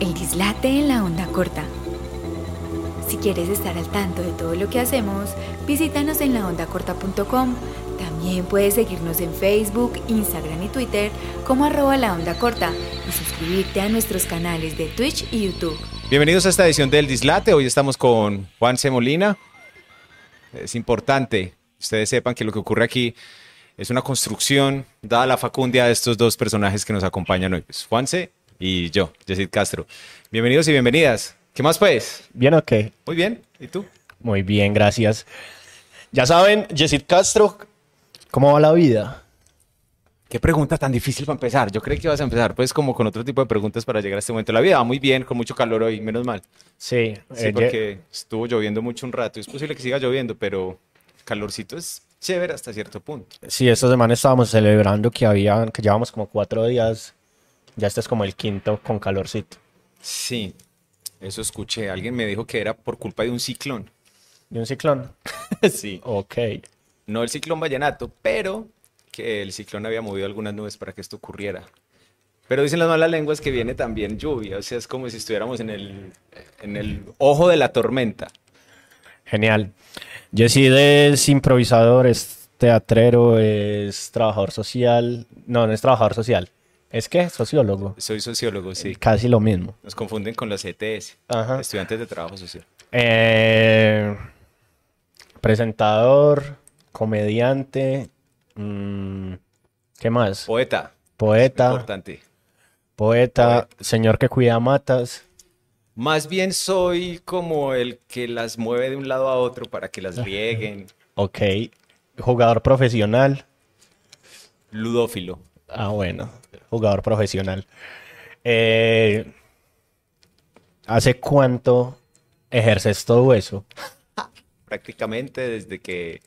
El dislate en la onda corta. Si quieres estar al tanto de todo lo que hacemos, visítanos en laondacorta.com. También puedes seguirnos en Facebook, Instagram y Twitter como arroba la onda corta y suscribirte a nuestros canales de Twitch y YouTube. Bienvenidos a esta edición del Dislate. Hoy estamos con Juan C. Molina. Es importante que ustedes sepan que lo que ocurre aquí es una construcción dada la facundia de estos dos personajes que nos acompañan hoy, pues Juanse y yo, Yesid Castro. Bienvenidos y bienvenidas. ¿Qué más pues? ¿Bien o qué? Muy bien. ¿Y tú? Muy bien, gracias. Ya saben, Yesid Castro, ¿cómo va la vida? Qué pregunta tan difícil para empezar. Yo creí que ibas a empezar pues como con otro tipo de preguntas para llegar a este momento. La vida va muy bien, con mucho calor hoy, menos mal. Sí, Sí, eh, porque estuvo lloviendo mucho un rato. Es posible que siga lloviendo, pero calorcito es chévere hasta cierto punto. sí, esta semana estábamos celebrando que había, que llevamos como cuatro días. Ya este es como el quinto con calorcito. Sí, eso escuché. Alguien me dijo que era por culpa de un ciclón. ¿Y un ciclón? sí. Ok. No el ciclón vallenato, pero que el ciclón había movido algunas nubes para que esto ocurriera. Pero dicen las malas lenguas que viene también lluvia, o sea, es como si estuviéramos en el, en el ojo de la tormenta. Genial. Yesid es improvisador, es teatrero, es trabajador social. No, no es trabajador social. ¿Es que Sociólogo. Soy sociólogo, sí. Casi lo mismo. Nos confunden con los ETS, Ajá. estudiantes de trabajo social. Eh, presentador, comediante, mm, ¿qué más? Poeta, Poeta, importante. poeta, señor que cuida matas. Más bien soy como el que las mueve de un lado a otro para que las rieguen. Ok. Jugador profesional. Ludófilo. Ah, bueno. Jugador profesional. Eh, ¿Hace cuánto ejerces todo eso? prácticamente desde que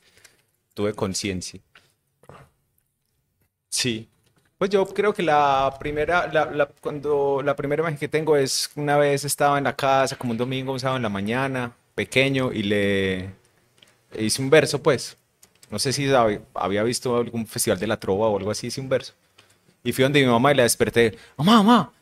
tuve conciencia. Sí. Pues yo creo que la primera, cuando la primera imagen que tengo es una vez estaba en la casa, como un domingo, un sábado en la mañana, pequeño, y le hice un verso, pues. No sé si hab- había visto algún festival de la trova o algo así, hice un verso. Y fui donde mi mamá y la desperté. Mamá, mamá.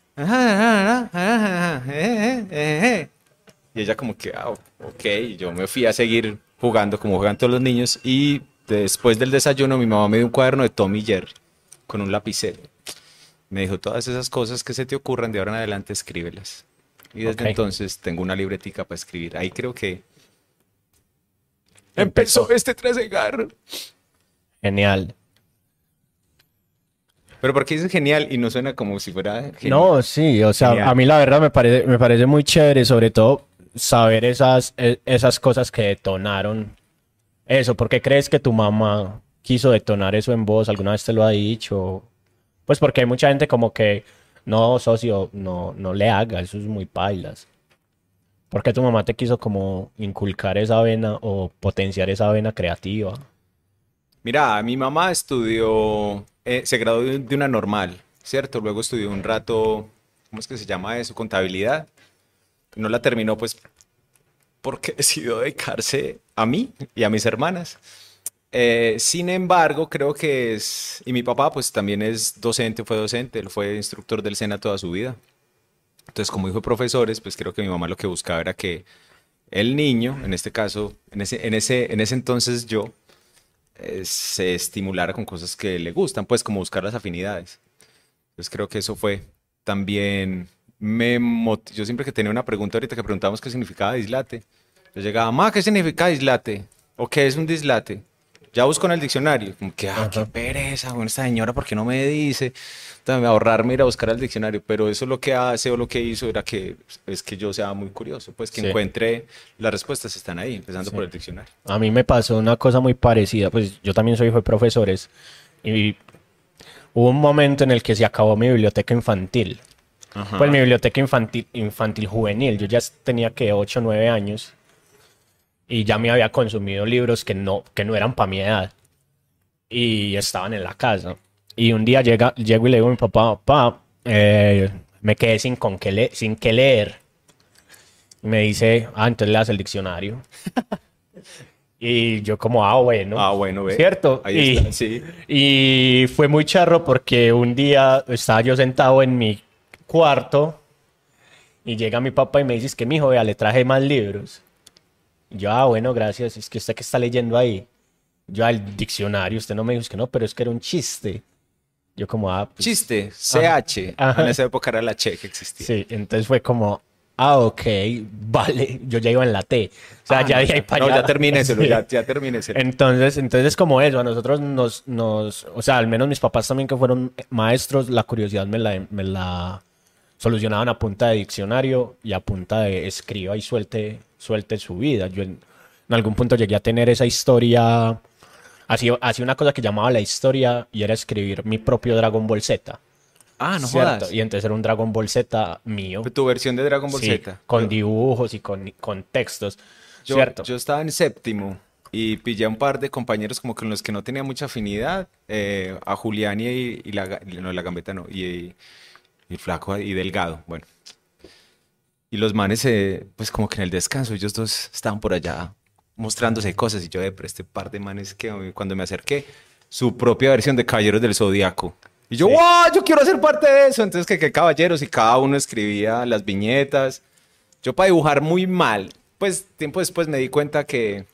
Y ella como que, ah, ok, y yo me fui a seguir jugando como juegan todos los niños y después del desayuno mi mamá me dio un cuaderno de Tom y Jerry con un lapicero. Me dijo, todas esas cosas que se te ocurran de ahora en adelante, escríbelas. Y desde Ok. entonces tengo una libretica para escribir. Ahí creo que Empezó. empezó este trasegar. Genial. Pero porque dice genial y no suena como si fuera genial? No, sí, o sea, Genial. a mí la verdad me parece, me parece muy chévere, sobre todo saber esas, e- esas cosas que detonaron eso. ¿Por qué crees que tu mamá quiso detonar eso en vos? ¿Alguna vez te lo ha dicho? Pues porque hay mucha gente como que, no, socio, no, no le haga, eso es muy pailas. ¿Por qué tu mamá te quiso como inculcar esa vena o potenciar esa vena creativa? Mira, mi mamá estudió, eh, se graduó de, una normal, ¿cierto? Luego estudió un rato, ¿cómo es que se llama eso? Contabilidad. No la terminó, pues, porque decidió dedicarse a mí y a mis hermanas. Eh, sin embargo, creo que es, y mi papá, pues, también es docente, fue docente, él fue instructor del SENA toda su vida. Entonces, como hijo de profesores, pues creo que mi mamá lo que buscaba era que el niño, en este caso, en ese, en ese, en ese entonces yo, eh, se estimulara con cosas que le gustan, pues como buscar las afinidades. Entonces creo que eso fue también, me yo siempre que tenía una pregunta ahorita que preguntábamos qué significaba dislate, yo llegaba, ma, ¿qué significa dislate? ¿O qué es un dislate? Ya busco en el diccionario, como que, ah, qué pereza, bueno, esta señora, ¿por qué no me dice? Entonces, ahorrarme ir a buscar al diccionario, pero eso lo que hace o lo que hizo era que es que yo sea muy curioso, pues que Sí. encuentre las respuestas están ahí, empezando Sí. por el diccionario. A mí me pasó una cosa muy parecida, pues yo también soy hijo de profesores y hubo un momento en el que se acabó mi biblioteca infantil. Ajá. Pues mi biblioteca infantil, infantil juvenil, yo ya tenía que 8 o 9 años y ya me había consumido libros que no, que no eran para mi edad y estaban en la casa. Y un día llega, llego y le digo a mi papá, papá, eh, me quedé sin, con qué le- sin qué leer. Me dice, ah, entonces leas el diccionario. Y yo como, ah, bueno. Ah, bueno, ve. ¿Cierto? Ahí y, está, sí. y fue muy charro porque un día estaba yo sentado en mi cuarto Y llega mi papá y me dice, es que mi hijo, vea, le traje más libros. Yo, ah, bueno, gracias. Es que usted que está leyendo ahí. Yo al diccionario, usted no me dijo es que no, pero es que era un chiste. Yo como, ah, pues, Chiste, CH. Ajá. En esa época era la Che que existía. Sí, entonces fue como, ah, ok, vale. Yo ya iba en la T. O sea, Ah, ya no, para No, ya termínenselo, Sí. ya, ya termínenselo. Entonces, entonces como eso, a nosotros nos, nos, o sea, al menos mis papás también que fueron maestros, la curiosidad me la, me la solucionaban a punta de diccionario y a punta de escriba y suelte, suelte su vida. Yo en, en algún punto llegué a tener esa historia, hacía, hacía una cosa que llamaba la historia y era escribir mi propio Dragon Ball Z. Ah, no ¿cierto? jodas. Y entonces era un Dragon Ball Z mío. Tu versión de Dragon Ball Sí, Z. con dibujos y con, con textos. Yo, ¿Cierto? yo estaba en séptimo y pillé a un par de compañeros como con los que no tenía mucha afinidad, eh, a Julián y, y la, no, la gambeta no, y, y el flaco y delgado, bueno. Y los manes, eh, pues como que en el descanso, ellos dos estaban por allá mostrándose cosas y yo de pero este par de manes que eh, cuando me acerqué, su propia versión de Caballeros del Zodíaco. Y yo, Sí. ¡wow! Yo quiero ser parte de eso. Entonces, que, que caballeros y cada uno escribía las viñetas. Yo para dibujar muy mal, pues tiempo después me di cuenta que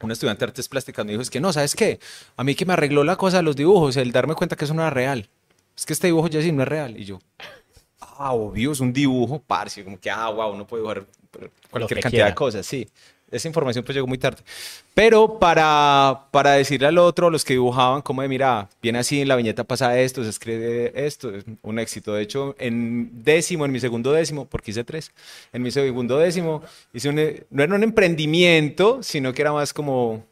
un estudiante de artes plásticas me dijo, es que no, ¿sabes qué? A mí que me arregló la cosa de los dibujos, el darme cuenta que eso no era real. Es que este dibujo ya sí no es real. Y yo, ah, obvio, es un dibujo, parce, como que, ah, wow, uno puede dibujar cualquier cantidad quiera. de cosas, sí. Esa información pues llegó muy tarde. Pero para, para decirle al otro, los que dibujaban, como de, mira, viene así, en la viñeta pasa esto, se escribe esto, es un éxito. De hecho, en décimo, en mi segundo décimo, porque hice tres, en mi segundo décimo, hice un, no era un emprendimiento, sino que era más como,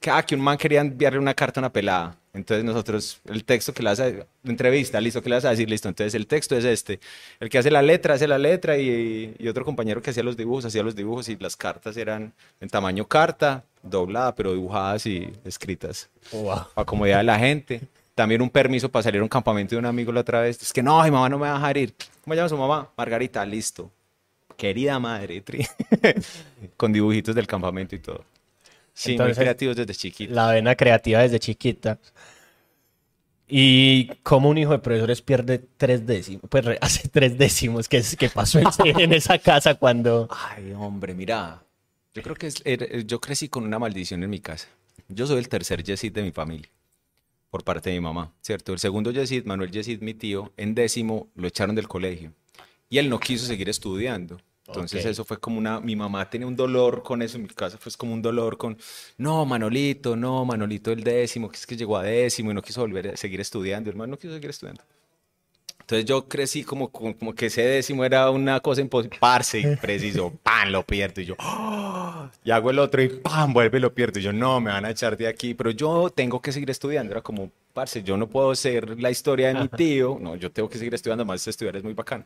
que, ah, que un man quería enviarle una carta a una pelada. Entonces nosotros, el texto que le vas a, entrevista, listo, que le vas a decir, listo. Entonces el texto es este. El que hace la letra, hace la letra y, y otro compañero que hacía los dibujos, hacía los dibujos y las cartas eran en tamaño carta, doblada, pero dibujadas y escritas. Wow. Para comodidad de la gente. También un permiso para salir a un campamento de un amigo la otra vez. Es que no, mi mamá no me va a dejar ir. ¿Cómo llama su mamá? Margarita, listo. Querida madre, tri. con dibujitos del campamento y todo. Sí, Entonces, muy creativos desde chiquito. La vena creativa desde chiquita. Y como un hijo de profesores pierde tres décimos, pues hace tres décimos, que es que pasó en, en esa casa cuando... Ay, hombre, mira. Yo creo que es- era- yo crecí con una maldición en mi casa. Yo soy el tercer Yesid de mi familia, por parte de mi mamá, ¿cierto? El segundo Yesid, Manuel Yesid, mi tío, en décimo lo echaron del colegio. Y él no quiso seguir estudiando. Entonces Ok. eso fue como una, mi mamá tenía un dolor con eso en mi casa, fue como un dolor con, no, Manolito, no, Manolito el décimo, que es que llegó a décimo y no quiso volver a seguir estudiando, hermano, no quiso seguir estudiando. Entonces yo crecí como, como, como que ese décimo era una cosa imposible, parce, y preciso, ¡pam! lo pierdo, y yo, ¡ah! y hago el otro y ¡pam! vuelve y lo pierdo, y yo, no, me van a echar de aquí, pero yo tengo que seguir estudiando, era como, parce, yo no puedo ser la historia de mi tío, no, yo tengo que seguir estudiando, más estudiar es muy bacano.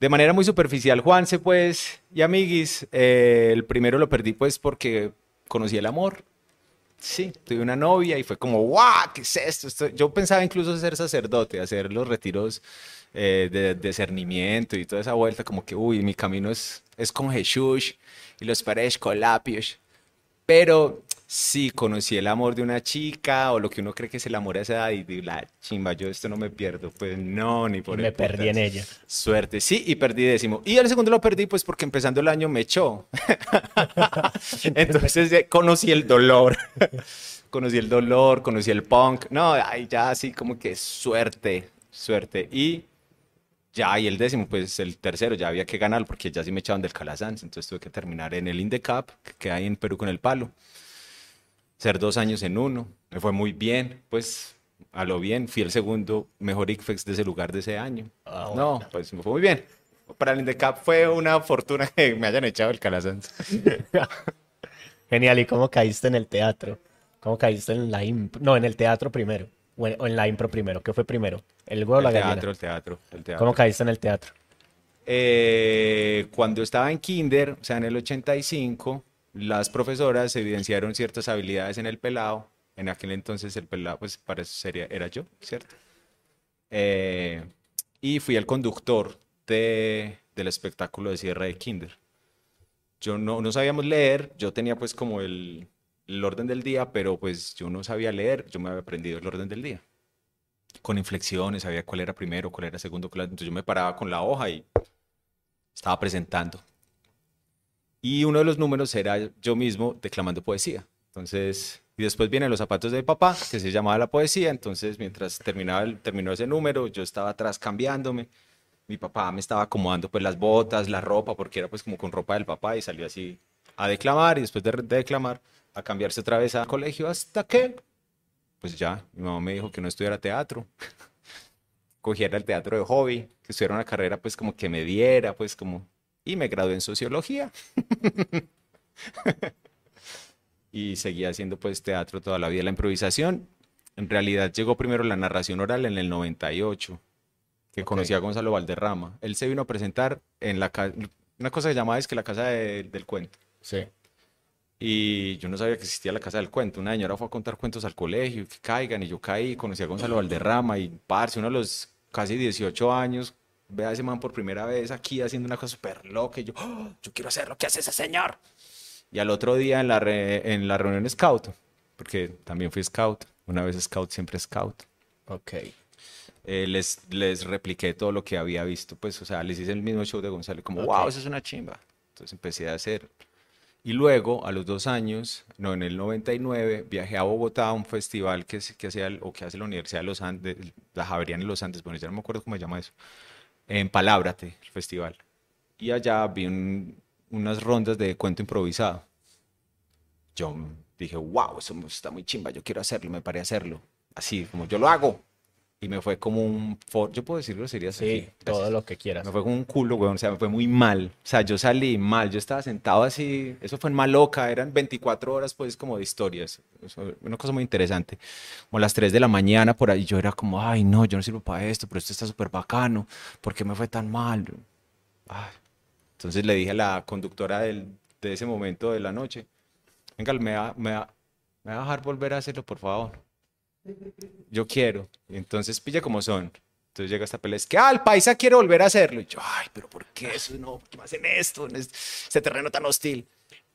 De manera muy superficial, Juanse, pues, y amiguis, eh, el primero lo perdí, pues, porque conocí el amor. Sí, tuve una novia y fue como, ¡guau! ¿Qué es esto? Yo pensaba incluso ser sacerdote, hacer los retiros eh, de discernimiento y toda esa vuelta, como que, uy, mi camino es, es con Jesús y los Escolapios. Pero sí conocí el amor de una chica o lo que uno cree que es el amor a esa edad y digo, la chimba, yo esto no me pierdo. Pues no, ni por me el perdí en ella. Suerte, sí, y perdí décimo. Y el segundo lo perdí pues porque empezando el año me echó. Entonces eh, conocí el dolor. conocí el dolor, conocí el punk. No, ahí ya así como que suerte, suerte. Y ya, y el décimo, pues el tercero ya había que ganar porque ya sí me echaban del Calasanz. Entonces tuve que terminar en el Indecap, que queda ahí en Perú con el palo. Ser dos años en uno. Me fue muy bien, pues a lo bien. Fui el segundo mejor ICFEX de ese lugar de ese año. Ah, No, pues me fue muy bien. Para el Indecap fue una fortuna que me hayan echado el Calasanz. Genial, ¿y cómo caíste en el teatro? ¿Cómo caíste en la impro? No, en el teatro primero. O en, o en la impro primero. ¿Qué fue primero? ¿El huevo o la gallina? teatro, el teatro, el teatro. ¿Cómo caíste en el teatro? Eh, cuando estaba en kinder, o sea, en el 85, las profesoras evidenciaron ciertas habilidades en el pelado. En aquel entonces el pelado, pues para eso sería, era yo, ¿cierto? Eh, y fui el conductor de, del espectáculo de cierre de kinder. Yo no, no sabíamos leer, yo tenía pues como el, el orden del día, pero pues yo no sabía leer, yo me había aprendido el orden del día. Con inflexiones, sabía cuál era primero, cuál era segundo, cuál entonces yo me paraba con la hoja y estaba presentando. Y uno de los números era yo mismo declamando poesía. Entonces, y después vienen los zapatos de papá, que se llamaba la poesía. Entonces, mientras terminaba el, terminó ese número, yo estaba atrás cambiándome. Mi papá me estaba acomodando pues las botas, la ropa, porque era pues como con ropa del papá y salió así a declamar y después de, de declamar a cambiarse otra vez a colegio hasta que, pues ya, mi mamá me dijo que no estudiara teatro, cogiera el teatro de hobby, que estudiara una carrera pues como que me diera, pues como, y me gradué en sociología. y seguía haciendo pues teatro toda la vida. La improvisación, en realidad llegó primero la narración oral en el 98, que Ok. conocí a Gonzalo Valderrama. Él se vino a presentar en la una cosa que llamaba es que la casa de- del cuento. Sí. Y yo no sabía que existía la Casa del Cuento. Una señora fue a contar cuentos al colegio, que caigan, y yo caí, conocí a Gonzalo Valderrama, y parce, uno de los casi 18 años, ve a ese man por primera vez aquí haciendo una cosa súper loca, y yo, "Oh, yo quiero hacer lo que hace ese señor. Y al otro día en la, re- en la reunión scout, porque también fui scout, una vez scout, siempre scout, Ok. eh, les, les repliqué todo lo que había visto, pues, o sea, les hice el mismo show de Gonzalo, como, Ok. wow, eso es una chimba. Entonces empecé a hacer. Y luego, a los dos años, no, en el 99, viajé a Bogotá a un festival que, que hacía, o que hace la Universidad de los Andes, la Javeriana de los Andes, bueno, ya no me acuerdo cómo se llama eso, en Palábrate, el festival. Y allá vi un- unas rondas de cuento improvisado. Yo dije, wow, eso está muy chimba, yo quiero hacerlo, me paré a hacerlo. Así, como yo lo hago. Y me fue como un... for- Yo puedo decirlo, sería Sí, todo lo que quieras. me fue como un culo, weón. O sea, me fue muy mal. O sea, yo salí mal. Yo estaba sentado así. Eso fue en Maloca. Eran 24 horas, pues, como de historias. Eso, una cosa muy interesante. Como a las 3 de la mañana, por ahí, yo era como, ay, no, yo no sirvo para esto, pero esto está súper bacano. ¿Por qué me fue tan mal? Ay. Entonces le dije a la conductora del- de ese momento de la noche, venga, me va, me, va, me va a dejar volver a hacerlo, por favor. Yo quiero. Y entonces pilla como son. Entonces llega esta pelea, es que, ah, el paisa quiere volver a hacerlo. Y yo, ay, pero ¿por qué eso? No, ¿por qué me hacen esto? En este terreno tan hostil.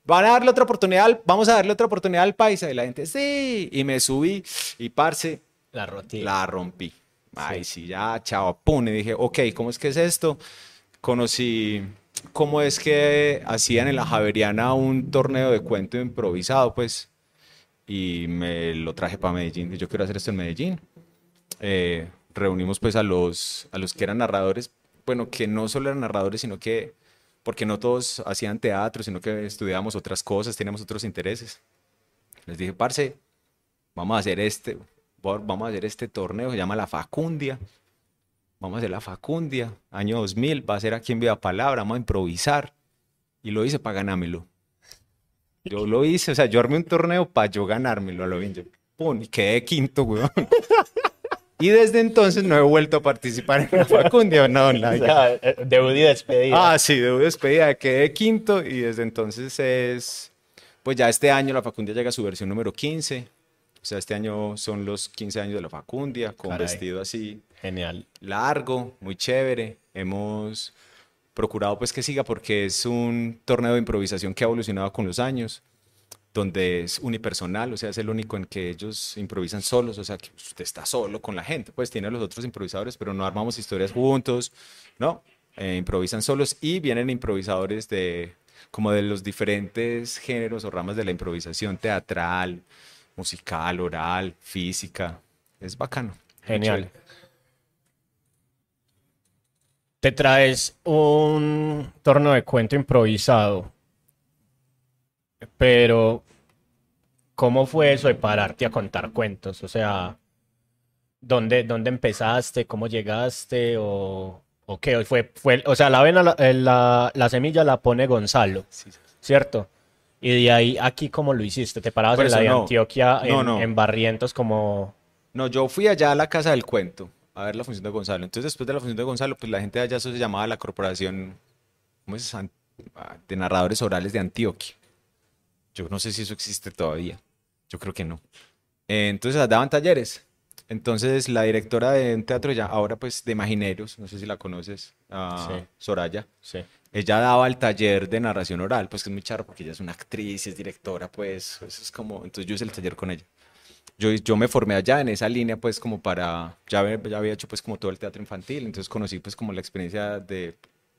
Van a darle otra oportunidad, al- vamos a darle otra oportunidad al paisa. Y la gente, sí. Y me subí y, parce, La rotí. la rompí. Ay, sí, ya, chao, pum. Y dije, ok, ¿cómo es que es esto? Conocí cómo es que hacían en la Javeriana un torneo de cuento improvisado, pues, y me lo traje para Medellín. Yo quiero hacer esto en Medellín. Eh, reunimos pues a los, a los que eran narradores, bueno, que no solo eran narradores, sino que, porque no todos hacían teatro, sino que estudiábamos otras cosas, teníamos otros intereses. Les dije, parce, vamos a hacer este, vamos a hacer este torneo, se llama La Facundia. Vamos a hacer La Facundia, año 2000, va a ser aquí en Viva Palabra, vamos a improvisar. Y lo hice para ganármelo. Yo lo hice, o sea, yo armé un torneo para yo ganármelo a lo bien. Yo, pum, y quedé quinto, weón. Y desde entonces no he vuelto a participar en La Facundia, no, O nada. sea, debut y despedida. Ah, sí, debo despedida, quedé quinto y desde entonces es, pues ya este año la Facundia llega a su versión número 15. O sea, este año son los 15 años de la Facundia, con Caray. vestido así Genial. largo, muy chévere. Hemos procurado pues que siga porque es un torneo de improvisación que ha evolucionado con los años, donde es unipersonal, o sea, es el único en que ellos improvisan solos, o sea, que usted está solo con la gente, pues tiene a los otros improvisadores, pero no armamos historias juntos, ¿no? Eh, improvisan solos y vienen improvisadores de como de los diferentes géneros o ramas de la improvisación teatral, musical, oral, física. Es bacano. Genial. chévere. Te traes un torneo de cuento improvisado, pero ¿cómo fue eso de pararte a contar cuentos? O sea, ¿dónde, dónde empezaste? ¿Cómo llegaste? ¿O, o qué? Fue, fue, o sea, la, avena, la, eh, la, la semilla la pone Gonzalo, Sí, sí. ¿cierto? Y de ahí, aquí, ¿cómo lo hiciste? ¿Te parabas en la de no. Antioquia No, en, no. en Barrientos como... No, yo fui allá a la casa del cuento a ver la función de Gonzalo. Entonces, después de la función de Gonzalo, pues la gente de allá eso se llamaba la corporación ¿cómo es? De narradores orales de Antioquia. Yo no sé si eso existe todavía. Yo creo que no. Eh, entonces daban talleres. Entonces la directora de un teatro ya, ahora pues de Imagineros, no sé si la conoces, Sí. Soraya. Sí. Ella daba el taller de narración oral, pues que es muy charro porque ella es una actriz, es directora, pues eso es como, entonces yo hice el taller con ella. Yo, yo me formé allá en esa línea, pues como para, ya, ya había hecho pues como todo el teatro infantil, entonces conocí pues como la experiencia de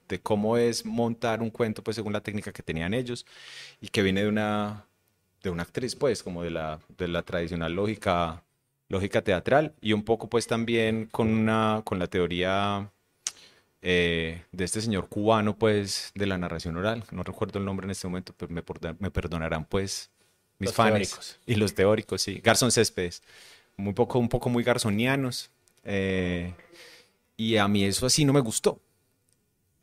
de cómo es montar un cuento, pues según la técnica que tenían ellos, y que viene de una, de una actriz, pues, como de la, de la tradicional lógica, lógica teatral, y un poco, pues, también con, una, con la teoría eh, de este señor cubano, pues, de la narración oral. No recuerdo el nombre en este momento, pero me, me perdonarán, pues, mis fans. Y los teóricos, sí. Garzón Céspedes. Muy poco, un poco muy garzonianos. Eh, y a mí eso así no me gustó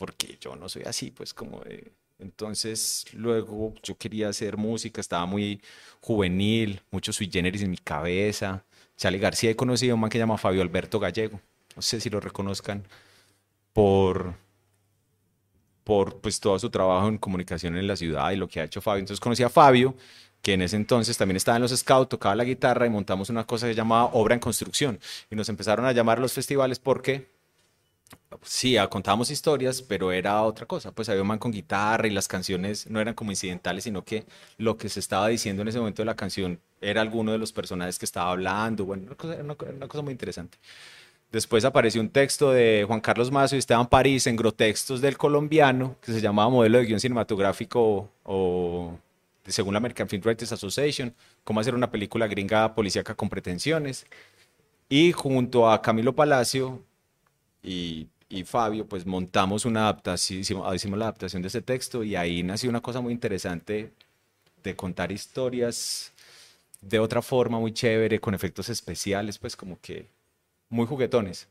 porque yo no soy así, pues como de... Entonces, luego yo quería hacer música, estaba muy juvenil, mucho sui generis en mi cabeza. Charlie García he conocido a un man que se llama Fabio Alberto Gallego. No sé si lo reconozcan por, por pues, todo su trabajo en comunicación en la ciudad y lo que ha hecho Fabio. Entonces conocí a Fabio, que en ese entonces también estaba en los Scouts, tocaba la guitarra y montamos una cosa que se llamaba Obra en Construcción. Y nos empezaron a llamar a los festivales porque sí, contábamos historias, pero era otra cosa. Pues había un man con guitarra y las canciones no eran como incidentales, sino que lo que se estaba diciendo en ese momento de la canción era alguno de los personajes que estaba hablando. Bueno, una cosa, una, cosa muy interesante. Después apareció un texto de Juan Carlos Mazo y Esteban París en Grotextos del Colombiano, que se llamaba Modelo de Guión Cinematográfico o, según la American Film Writers Association, cómo hacer una película gringa policíaca con pretensiones. Y junto a Camilo Palacio y y Fabio, pues montamos una adaptación, hicimos, la adaptación de ese texto y ahí nació una cosa muy interesante de contar historias de otra forma muy chévere, con efectos especiales, pues como que muy juguetones.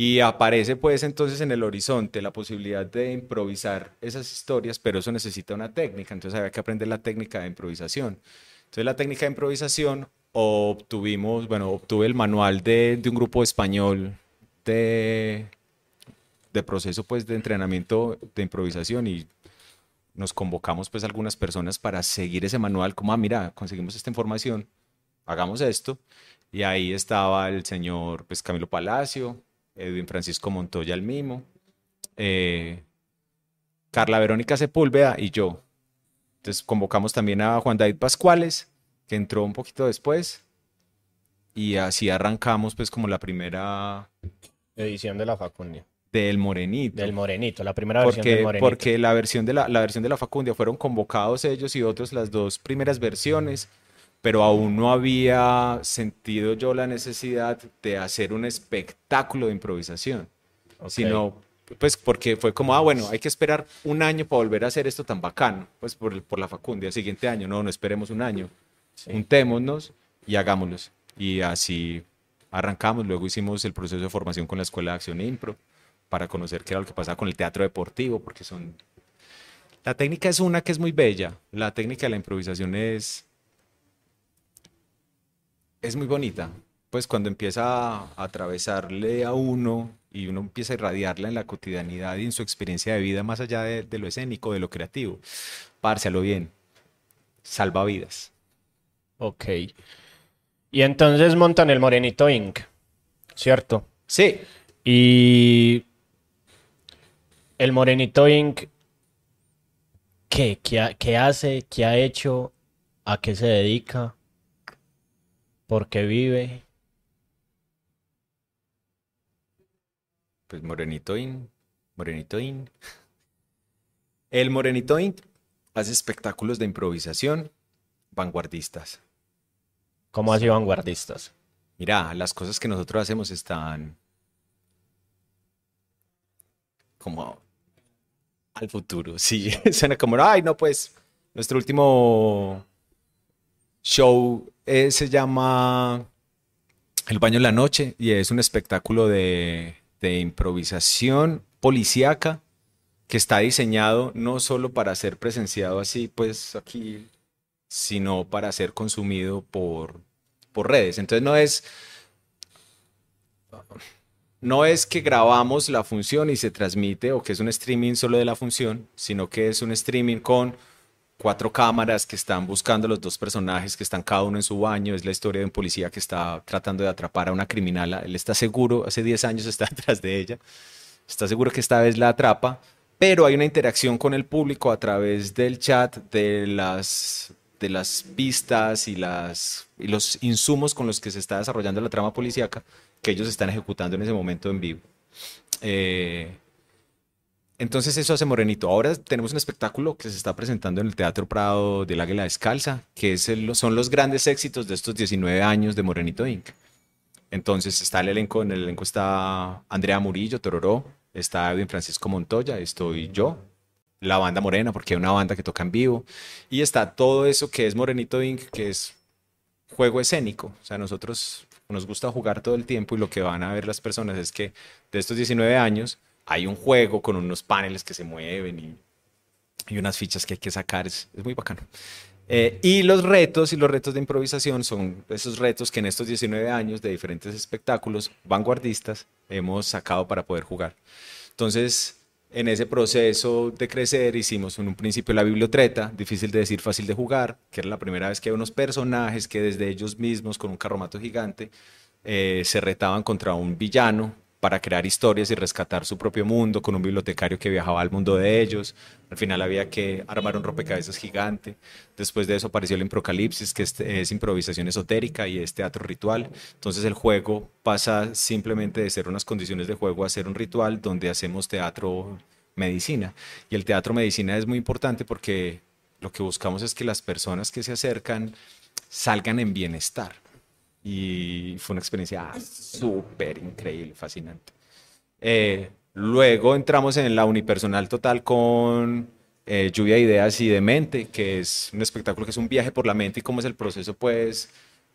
Y aparece pues entonces en el horizonte la posibilidad de improvisar esas historias, pero eso necesita una técnica, entonces había que aprender la técnica de improvisación. Entonces la técnica de improvisación obtuvimos, bueno, obtuve el manual de, de un grupo español de de proceso pues de entrenamiento de improvisación y nos convocamos pues algunas personas para seguir ese manual, como, ah, mira, conseguimos esta información, hagamos esto. Y ahí estaba el señor pues Camilo Palacio, Edwin Francisco Montoya el mismo, eh, Carla Verónica Sepúlveda y yo. Entonces convocamos también a Juan David Pascuales, que entró un poquito después, y así arrancamos pues como la primera edición de la Facundia del Morenito. Del Morenito, la primera versión del Morenito. Porque la versión de la, la versión de la Facundia fueron convocados ellos y otros las dos primeras versiones, pero aún no había sentido yo la necesidad de hacer un espectáculo de improvisación, sino pues porque fue como, ah, bueno, hay que esperar un año para volver a hacer esto tan bacano, pues por, por la Facundia, el siguiente año, no, no esperemos un año, juntémonos y hagámoslo. Y así arrancamos, luego hicimos el proceso de formación con la Escuela de Acción Impro para conocer qué era lo que pasaba con el teatro deportivo, porque son... La técnica es una que es muy bella, la técnica de la improvisación es... es muy bonita, pues cuando empieza a atravesarle a uno y uno empieza a irradiarla en la cotidianidad y en su experiencia de vida más allá de, lo escénico, de lo creativo, pársealo bien, salva vidas. Ok. Y entonces montan el Morenito Inc., ¿cierto? Sí. Y el Morenito Inc. ¿Qué? ¿Qué, hace? ¿Qué ha hecho? ¿A qué se dedica? ¿Por qué vive? Pues Morenito Inc. Morenito Inc. El Morenito Inc. hace espectáculos de improvisación vanguardistas. ¿Cómo así vanguardistas? Mira, las cosas que nosotros hacemos están como al futuro. Sí, suena como, ay, no, pues nuestro último show eh, se llama El Baño en la Noche y es un espectáculo de, de improvisación policíaca que está diseñado no solo para ser presenciado así, pues aquí, sino para ser consumido por, por redes. Entonces no es no es que grabamos la función y se transmite o que es un streaming solo de la función, sino que es un streaming con cuatro cámaras que están buscando los dos personajes que están cada uno en su baño. Es la historia de un policía que está tratando de atrapar a una criminal. Él está seguro, hace 10 años está detrás de ella. Está seguro que esta vez la atrapa, pero hay una interacción con el público a través del chat, de las, de las pistas y, las, y los insumos con los que se está desarrollando la trama policíaca que ellos están ejecutando en ese momento en vivo. Eh, entonces eso hace Morenito. Ahora tenemos un espectáculo que se está presentando en el Teatro Prado del Águila Descalza, que es son los grandes éxitos de estos 19 años de Morenito Inc. Entonces está el elenco, en el elenco está Andrea Murillo, Tororó, está Edwin Francisco Montoya, estoy yo, la banda Morena, porque hay una banda que toca en vivo, y está todo eso que es Morenito Inc., que es juego escénico. O sea, nosotros nos gusta jugar todo el tiempo y lo que van a ver las personas es que de estos 19 años hay un juego con unos paneles que se mueven y, unas fichas que hay que sacar. Es, es muy bacano. Eh, y los retos y los retos de improvisación son esos retos que en estos 19 años de diferentes espectáculos vanguardistas hemos sacado para poder jugar. Entonces, en ese proceso de crecer hicimos en un principio la biblioteca, difícil de decir, fácil de jugar, que era la primera vez que había unos personajes que desde ellos mismos con un carromato gigante eh, se retaban contra un villano para crear historias y rescatar su propio mundo con un bibliotecario que viajaba al mundo de ellos. Al final había que armar un rompecabezas gigante. Después de eso apareció el improcalipsis, que es, es improvisación esotérica y es teatro ritual. Entonces el juego pasa simplemente de ser unas condiciones de juego a ser un ritual donde hacemos teatro medicina. Y el teatro medicina es muy importante porque lo que buscamos es que las personas que se acercan salgan en bienestar. Y fue una experiencia súper increíble, fascinante. Eh, luego entramos en la unipersonal total con eh, Lluvia de Ideas y de Mente, que es un espectáculo que es un viaje por la mente y cómo es el proceso pues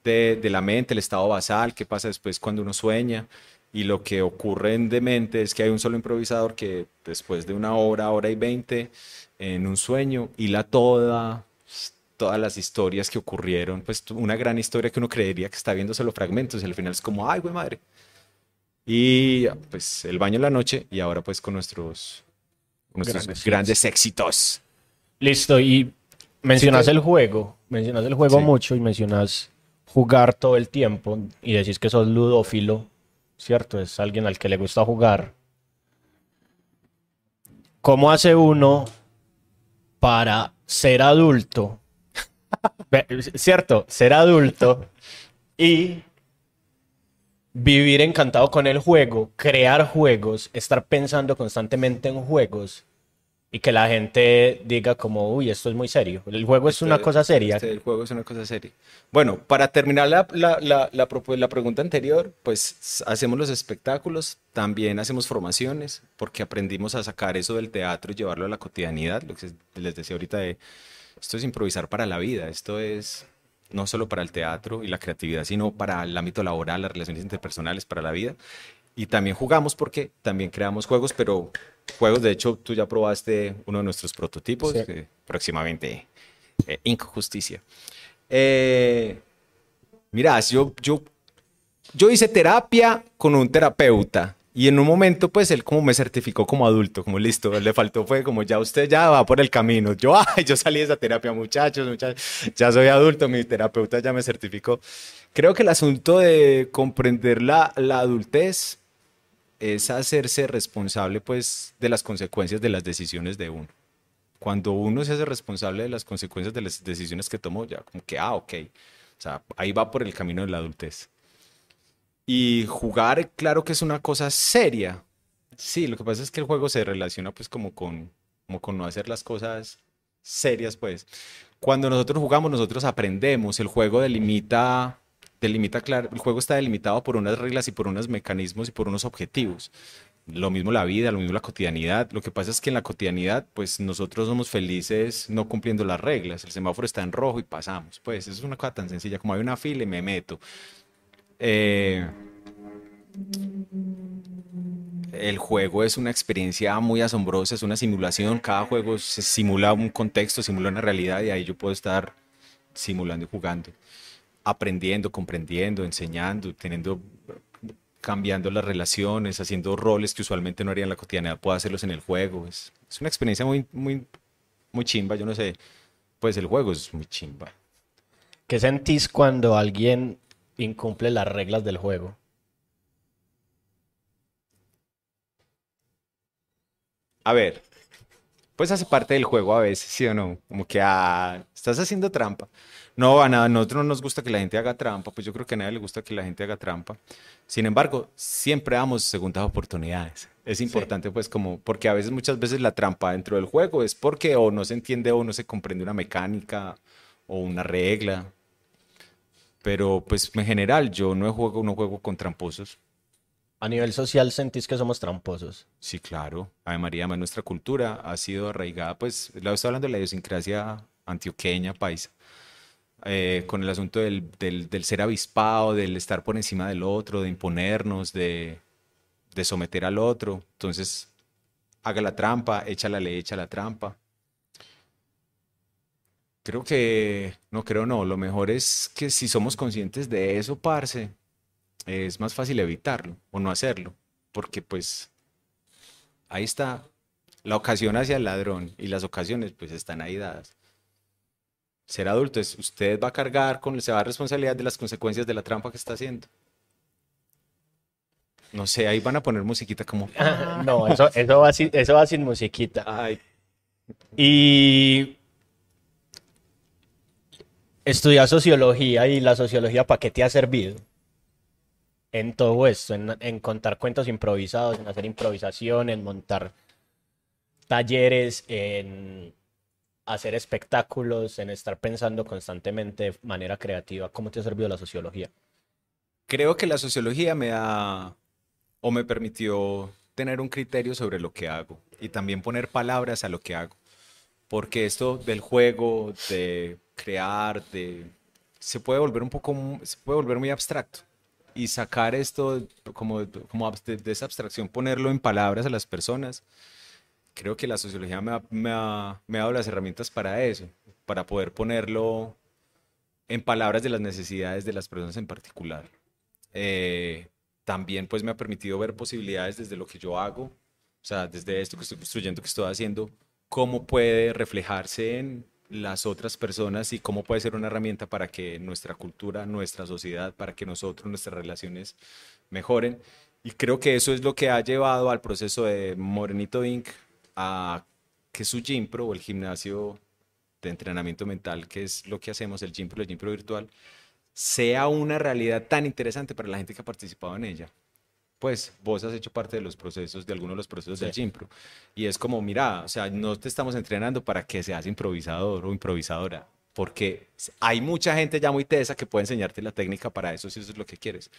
de, de la mente, el estado basal, qué pasa después cuando uno sueña. Y lo que ocurre en Demente es que hay un solo improvisador que después de una hora, hora y veinte, en un sueño, hila toda, todas las historias que ocurrieron, pues una gran historia que uno creería que está viendo solo fragmentos y al final es como, ay, güey madre. Y pues el baño en la noche y ahora pues con nuestros, nuestros Grandes grandes, éxitos. Listo, y mencionas el juego, mencionas el juego Sí. mucho y mencionas jugar todo el tiempo y decís que sos ludófilo, ¿cierto? Es alguien al que le gusta jugar. ¿Cómo hace uno para ser adulto? ¿Cierto? Ser adulto y vivir encantado con el juego, crear juegos, estar pensando constantemente en juegos y que la gente diga como, uy, esto es muy serio. El juego es una cosa seria. este, el juego es una cosa seria. Bueno, para terminar la, la, la, la, pregunta anterior, pues hacemos los espectáculos, también hacemos formaciones, porque aprendimos a sacar eso del teatro y llevarlo a la cotidianidad, lo que les decía ahorita de, esto es improvisar para la vida, esto es no solo para el teatro y la creatividad, sino para el ámbito laboral, las relaciones interpersonales, para la vida. Y también jugamos porque también creamos juegos, pero juegos, de hecho, tú ya probaste uno de nuestros prototipos, Sí. que próximamente eh, Inc. Justicia. Eh, mira, yo, yo, yo hice terapia con un terapeuta y en un momento, pues él como me certificó como adulto, como listo, le faltó fue como ya usted ya va por el camino. Yo, ay, yo salí de esa terapia, muchachos, muchachos, ya soy adulto, mi terapeuta ya me certificó. Creo que el asunto de comprender la, la adultez es hacerse responsable, pues, de las consecuencias de las decisiones de uno cuando uno se hace responsable de las consecuencias de las decisiones que tomó, ya como que, ah, ok, o sea, ahí va por el camino de la adultez. Y jugar, claro que es una cosa seria. Sí, lo que pasa es que el juego se relaciona pues como con, como con no hacer las cosas serias, pues. Cuando nosotros jugamos, nosotros aprendemos, el juego delimita, delimita, claro, el juego está delimitado por unas reglas y por unos mecanismos y por unos objetivos. Lo mismo la vida, lo mismo la cotidianidad. Lo que pasa es que en la cotidianidad, pues nosotros somos felices no cumpliendo las reglas. El semáforo está en rojo y pasamos. Pues eso es una cosa tan sencilla como hay una fila y me meto. Eh, el juego es una experiencia muy asombrosa, es una simulación. Cada juego simula un contexto, simula una realidad y ahí yo puedo estar simulando y jugando, aprendiendo, comprendiendo, enseñando, teniendo cambiando las relaciones, haciendo roles que usualmente no haría en la cotidianidad, puedo hacerlos en el juego. Es, es una experiencia muy, muy, muy chimba, yo no sé. Pues el juego es muy chimba. ¿Qué sentís cuando alguien incumple las reglas del juego? A ver, pues hace parte del juego a veces, ¿sí o no? Como que, ah, estás haciendo trampa. No, a nada, a nosotros no nos gusta que la gente haga trampa, pues yo creo que a nadie le gusta que la gente haga trampa. Sin embargo, siempre damos segundas oportunidades. Es importante, pues, como, porque a veces, muchas veces la trampa dentro del juego es porque o no se entiende o no se comprende una mecánica o una regla. Pero, pues, en general, yo no juego, no juego con tramposos. A nivel social sentís que somos tramposos. Sí, claro. Ave María, más nuestra cultura ha sido arraigada, pues, lo estoy hablando de la idiosincrasia antioqueña, paisa, eh, con el asunto del, del, del, ser avispado, del estar por encima del otro, de imponernos, de, de someter al otro. Entonces, haga la trampa, echa la ley, echa la trampa. Creo que, no creo no, lo mejor es que si somos conscientes de eso, parce, es más fácil evitarlo o no hacerlo, porque pues ahí está la ocasión hacia el ladrón y las ocasiones pues están ahí dadas. Ser adulto es, usted va a cargar con, se va a responsabilidad de las consecuencias de la trampa que está haciendo. No sé, ahí van a poner musiquita como... no, eso, eso, va sin, eso va sin musiquita. Ay. Y estudiar sociología y la sociología, ¿para qué te ha servido? en todo esto, en, contar cuentos improvisados, en hacer improvisación, en montar talleres, en hacer espectáculos, en estar pensando constantemente de manera creativa. ¿Cómo te ha servido la sociología? Creo que la sociología me ha o me permitió tener un criterio sobre lo que hago y también poner palabras a lo que hago. Porque esto del juego, de crear, de se puede volver un poco se puede volver muy abstracto y sacar esto como, como de, esa abstracción, ponerlo en palabras a las personas, creo que la sociología me ha, me, ha, me ha dado las herramientas para eso, para poder ponerlo en palabras de las necesidades de las personas en particular. Eh, también pues me ha permitido ver posibilidades desde lo que yo hago, o sea, desde esto que estoy construyendo, que estoy haciendo, cómo puede reflejarse en las otras personas y cómo puede ser una herramienta para que nuestra cultura, nuestra sociedad, para que nosotros, nuestras relaciones mejoren. Y creo que eso es lo que ha llevado al proceso de Morenito Inc. a que su Gympro o el gimnasio de entrenamiento mental, que es lo que hacemos, el Gympro, el Gympro virtual, sea una realidad tan interesante para la gente que ha participado en ella pues vos has hecho parte de los procesos, de algunos de los procesos del Gimpro. Y es como, mira, o sea, no te estamos entrenando para que seas improvisador o improvisadora, porque hay mucha gente ya muy tesa que puede enseñarte la técnica para eso si eso es lo que quieres.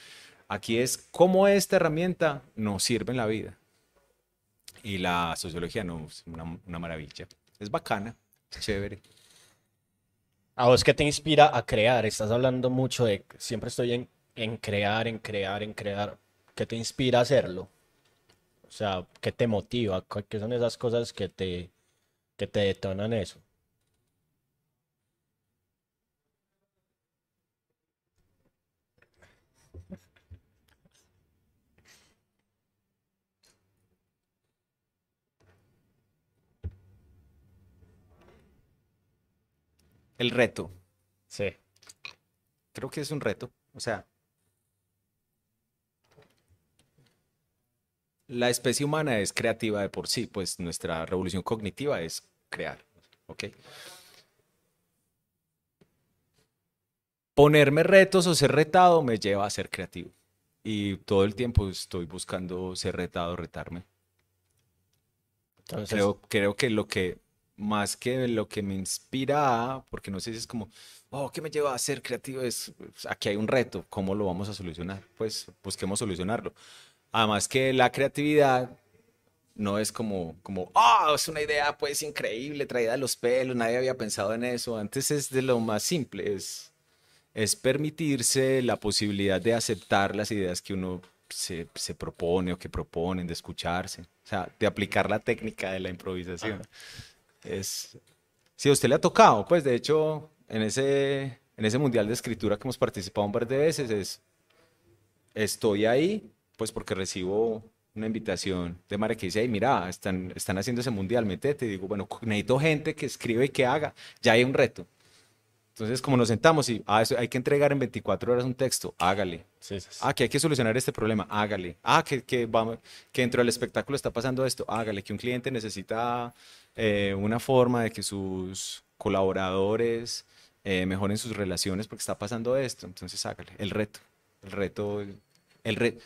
Aquí es cómo esta herramienta nos sirve en la vida. Y la sociología no es una, una maravilla. Es bacana, es chévere. ¿A vos qué te inspira a crear? Estás hablando mucho de siempre estoy en, en crear, en crear, en crear. ¿Qué te inspira a hacerlo? O sea, ¿qué te motiva? ¿Qué son esas cosas que te, que te detonan eso? El reto. Sí. Creo que es un reto. O sea, la especie humana es creativa de por sí, pues nuestra revolución cognitiva es crear, ¿ok? Ponerme retos o ser retado me lleva a ser creativo. Y todo el tiempo estoy buscando ser retado, retarme. creo, creo que lo que, más que lo que me inspira, porque no sé si es como, oh, ¿qué me lleva a ser creativo? Es, pues, aquí hay un reto, ¿cómo lo vamos a solucionar? Pues busquemos solucionarlo. Además que la creatividad no es como, como, oh, es una idea pues increíble, traída de los pelos, nadie había pensado en eso. Antes es de lo más simple, es, es permitirse la posibilidad de aceptar las ideas que uno se, se, propone o que proponen, de escucharse, o sea, de aplicar la técnica de la improvisación. Es, si a usted le ha tocado, pues de hecho, en ese, en ese mundial de escritura que hemos participado un par de veces, es, estoy ahí pues porque recibo una invitación de Mara que dice, mira, están, están haciendo ese mundial, metete. Y digo, bueno, necesito gente que escribe y que haga. Ya hay un reto. Entonces, como nos sentamos y ah, eso, hay que entregar en 24 horas un texto, hágale. Sí, sí, sí. Ah, que hay que solucionar este problema, hágale. Ah, que, que, vamos, que dentro del espectáculo está pasando esto, hágale. Que un cliente necesita eh, una forma de que sus colaboradores eh, mejoren sus relaciones porque está pasando esto. Entonces, hágale. El reto, el reto, el reto.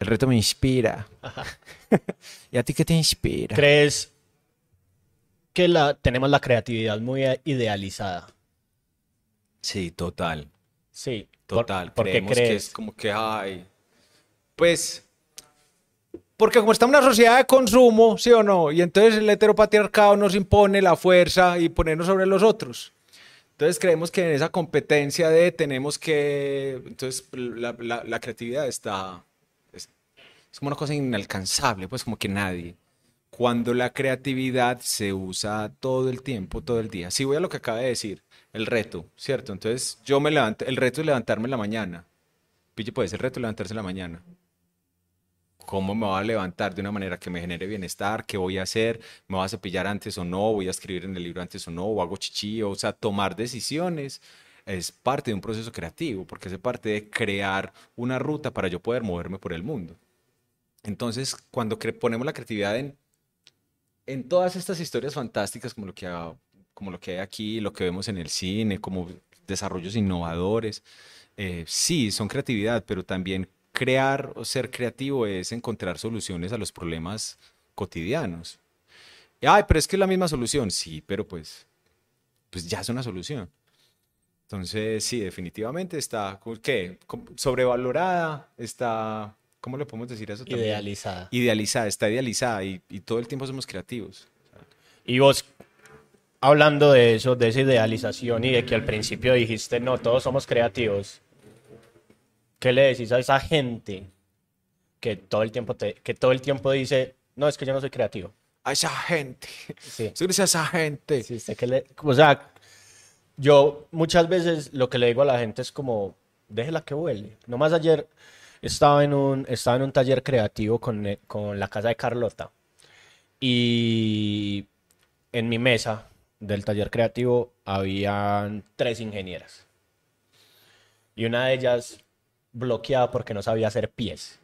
El reto me inspira. ¿Y a ti qué te inspira? ¿Crees que la, tenemos la creatividad muy idealizada? Sí, total. Sí. Total, ¿Por, qué creemos que crees? es como que hay. Pues. Porque como estamos en una sociedad de consumo, ¿sí o no? Y entonces el heteropatriarcado nos impone la fuerza y ponernos sobre los otros. Entonces creemos que en esa competencia de tenemos que. Entonces la, la- la creatividad está. Es, como una cosa inalcanzable, pues como que nadie. Cuando la creatividad se usa todo el tiempo, todo el día. Sí, voy a lo que acaba de decir, el reto, ¿cierto? Entonces yo me levanto, el reto es levantarme en la mañana. Pille, pues el reto levantarse en la mañana. ¿Cómo me voy a levantar de una manera que me genere bienestar? ¿Qué voy a hacer? ¿Me voy a cepillar antes o no? ¿Voy a escribir en el libro antes o no? ¿O hago chichi? O sea, tomar decisiones es parte de un proceso creativo, porque es parte de crear una ruta para yo poder moverme por el mundo. Entonces, cuando ponemos la creatividad en, en todas estas historias fantásticas, como lo que, ha- como lo que hay aquí, lo que vemos en el cine, como desarrollos innovadores, eh, sí, son creatividad, pero también crear o ser creativo es encontrar soluciones a los problemas cotidianos. Y, Ay, pero es que es la misma solución. Sí, pero pues, pues ya es una solución. Entonces, sí, definitivamente está, ¿qué? Sobrevalorada, está, ¿cómo le podemos decir eso también? Idealizada. Idealizada, está idealizada y, y todo el tiempo somos creativos. Y vos, hablando de eso, de esa idealización y de que al principio dijiste, no, todos somos creativos, ¿qué le decís a esa gente que todo el tiempo, te, que todo el tiempo dice, no, es que yo no soy creativo? A esa gente, Sí. a esa gente. Sí, usted que le- o sea, yo muchas veces lo que le digo a la gente es como, déjela que vuele. Nomás ayer estaba en un, estaba en un taller creativo con, eh, con la casa de Carlota y en mi mesa del taller creativo habían tres ingenieras y una de ellas bloqueada porque no sabía hacer pies.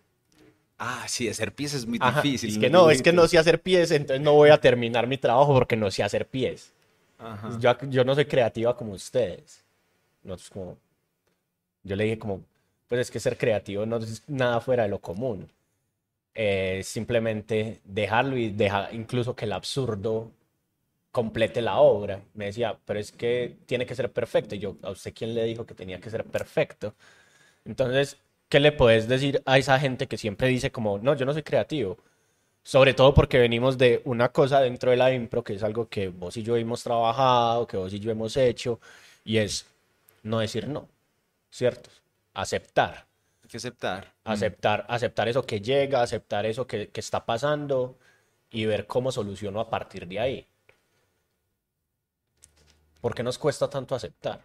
Ah, sí, hacer pies es muy Ajá, difícil. Es que no, es que no sé hacer pies, entonces no voy a terminar mi trabajo porque no sé hacer pies. Ajá. Yo, yo no soy creativa como ustedes. Nosotros como, yo le dije como, pues es que ser creativo no es nada fuera de lo común. Eh, simplemente dejarlo y dejar incluso que el absurdo complete la obra. Me decía, pero es que tiene que ser perfecto. Y yo, ¿a usted quién le dijo que tenía que ser perfecto? Entonces, ¿qué le puedes decir a esa gente que siempre dice como, no, yo no soy creativo? Sobre todo porque venimos de una cosa dentro de la impro, que es algo que vos y yo hemos trabajado, que vos y yo hemos hecho, y es no decir no, ¿cierto? Aceptar, Hay que aceptar. aceptar, aceptar eso que llega, aceptar eso que, que está pasando y ver cómo soluciono a partir de ahí. ¿Por qué nos cuesta tanto aceptar?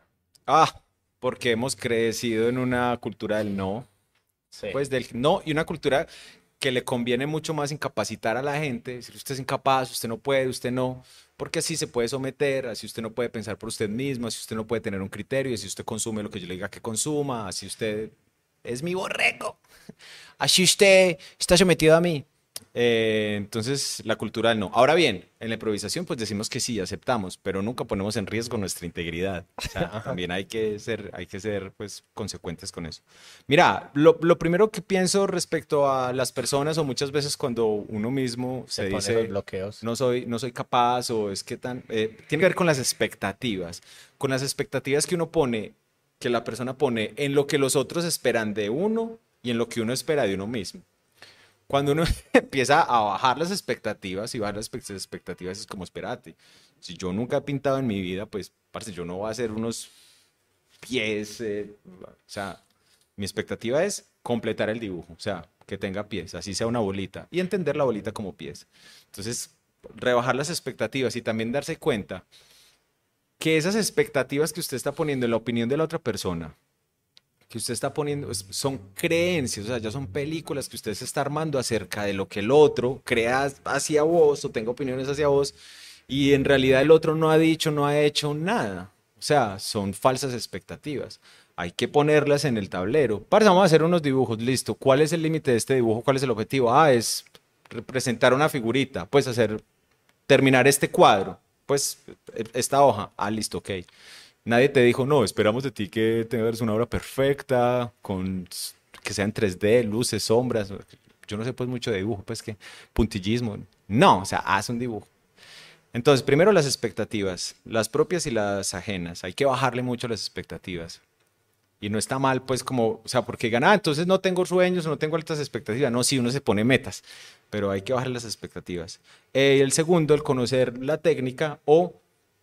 Ah, porque hemos crecido en una cultura del no. Sí. Pues del no y una cultura que le conviene mucho más incapacitar a la gente, decir usted es incapaz, usted no puede, usted no, porque así se puede someter, así usted no puede pensar por usted mismo, así usted no puede tener un criterio, así usted consume lo que yo le diga que consuma, así usted es mi borrego, así usted está sometido a mí. Eh, entonces, la cultura del no. Ahora bien, en la improvisación, pues decimos que sí, aceptamos, pero nunca ponemos en riesgo nuestra integridad. O sea, también hay que ser, hay que ser, pues, consecuentes con eso. Mira, lo, lo primero que pienso respecto a las personas, o muchas veces cuando uno mismo se, Se dice, bloqueos. no soy, no soy capaz, o es que tan, eh, tiene que ver con las expectativas, con las expectativas que uno pone, que la persona pone en lo que los otros esperan de uno y en lo que uno espera de uno mismo cuando uno empieza a bajar las expectativas y bajar las expect- expectativas es como, espérate, si yo nunca he pintado en mi vida, pues, parce, yo no voy a hacer unos pies, eh, o sea, mi expectativa es completar el dibujo, o sea, que tenga pies, así sea una bolita, y entender la bolita como pies. Entonces, rebajar las expectativas y también darse cuenta que esas expectativas que usted está poniendo en la opinión de la otra persona, que usted está poniendo son creencias, o sea, ya son películas que usted se está armando acerca de lo que el otro crea hacia vos o tenga opiniones hacia vos y en realidad el otro no ha dicho, no ha hecho nada. O sea, son falsas expectativas. Hay que ponerlas en el tablero. Para vamos a hacer unos dibujos, listo. ¿Cuál es el límite de este dibujo? ¿Cuál es el objetivo? Ah, es representar una figurita, pues hacer, terminar este cuadro, pues esta hoja. Ah, listo, ok. Nadie te dijo, no, esperamos de ti que tengas una obra perfecta, con que sea en 3D, luces, sombras. Yo no sé pues mucho de dibujo, pues que puntillismo. No, o sea, haz un dibujo. Entonces, primero las expectativas, las propias y las ajenas. Hay que bajarle mucho las expectativas. Y no está mal, pues, como, o sea, porque gana, ah, entonces no tengo sueños, no tengo altas expectativas. No, sí, uno se pone metas, pero hay que bajar las expectativas. Eh, el segundo, el conocer la técnica o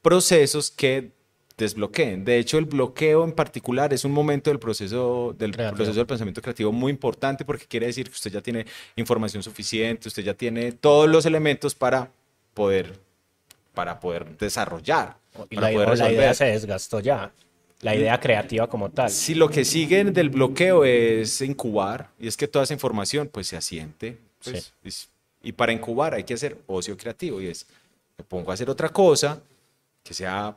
procesos que desbloqueen. De hecho, el bloqueo en particular es un momento del proceso del proceso del pensamiento creativo muy importante porque quiere decir que usted ya tiene información suficiente, usted ya tiene todos los elementos para poder para poder desarrollar. Y la, idea se desgastó ya. La idea creativa como tal. Si lo que sigue del bloqueo es incubar, y es que toda esa información pues se asiente. Pues, y para incubar hay que hacer ocio creativo, y es, me pongo a hacer otra cosa que sea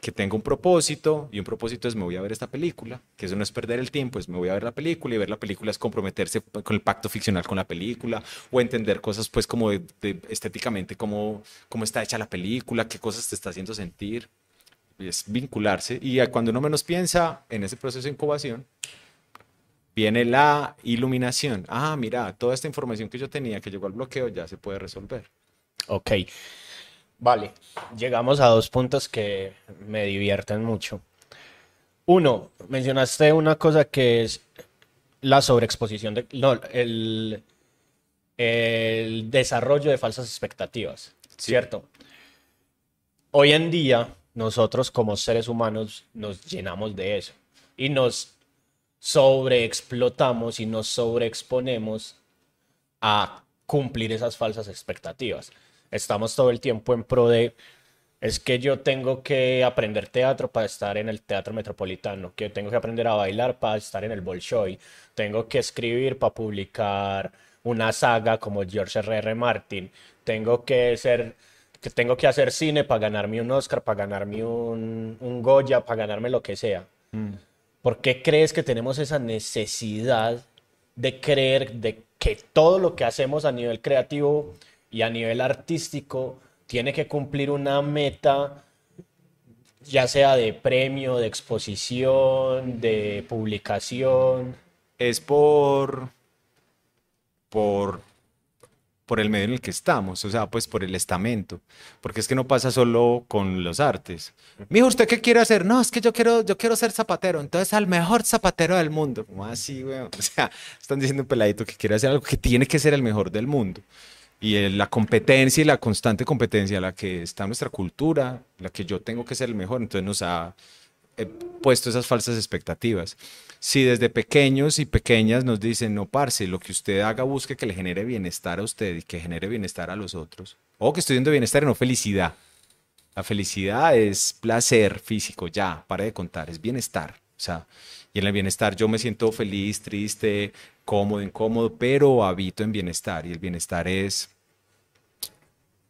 que tenga un propósito, y un propósito es me voy a ver esta película, que eso no es perder el tiempo, es me voy a ver la película, y ver la película es comprometerse con el pacto ficcional con la película, o entender cosas pues como estéticamente, cómo, cómo está hecha la película, qué cosas te está haciendo sentir, y es vincularse, y cuando uno menos piensa en ese proceso de incubación, viene la iluminación. Ah, mira, toda esta información que yo tenía que llegó al bloqueo ya se puede resolver. Ok. Vale, llegamos a dos puntos que me divierten mucho. Uno, mencionaste una cosa que es la sobreexposición de, no, el, el desarrollo de falsas expectativas, ¿cierto? Hoy en día, nosotros como seres humanos nos llenamos de eso y nos sobreexplotamos y nos sobreexponemos a cumplir esas falsas expectativas estamos todo el tiempo en pro de, es que yo tengo que aprender teatro para estar en el teatro metropolitano, que tengo que aprender a bailar para estar en el Bolshoi, tengo que escribir para publicar una saga como George R.R. R. Martin, tengo que ser que tengo que hacer cine para ganarme un Oscar, para ganarme un, un Goya, para ganarme lo que sea. Mm. ¿Por qué crees que tenemos esa necesidad de creer de que todo lo que hacemos a nivel creativo y a nivel artístico tiene que cumplir una meta, ya sea de premio, de exposición, de publicación. Es por, por, por el medio en el que estamos, o sea, pues por el estamento, porque es que no pasa solo con los artes. Mijo, ¿usted qué quiere hacer? No, es que yo quiero, yo quiero ser zapatero, entonces al mejor zapatero del mundo. ¿Cómo así, güey? O sea, están diciendo un peladito que quiere hacer algo que tiene que ser el mejor del mundo y la competencia y la constante competencia, la que está nuestra cultura, la que yo tengo que ser el mejor, entonces nos ha eh, puesto esas falsas expectativas. Si desde pequeños y pequeñas nos dicen, no, parce, lo que usted haga busque que le genere bienestar a usted y que genere bienestar a los otros, o que estoy viendo bienestar y no felicidad. La felicidad es placer físico, ya, para de contar, es bienestar. O sea, y en el bienestar yo me siento feliz, triste, cómodo, incómodo, pero habito en bienestar y el bienestar es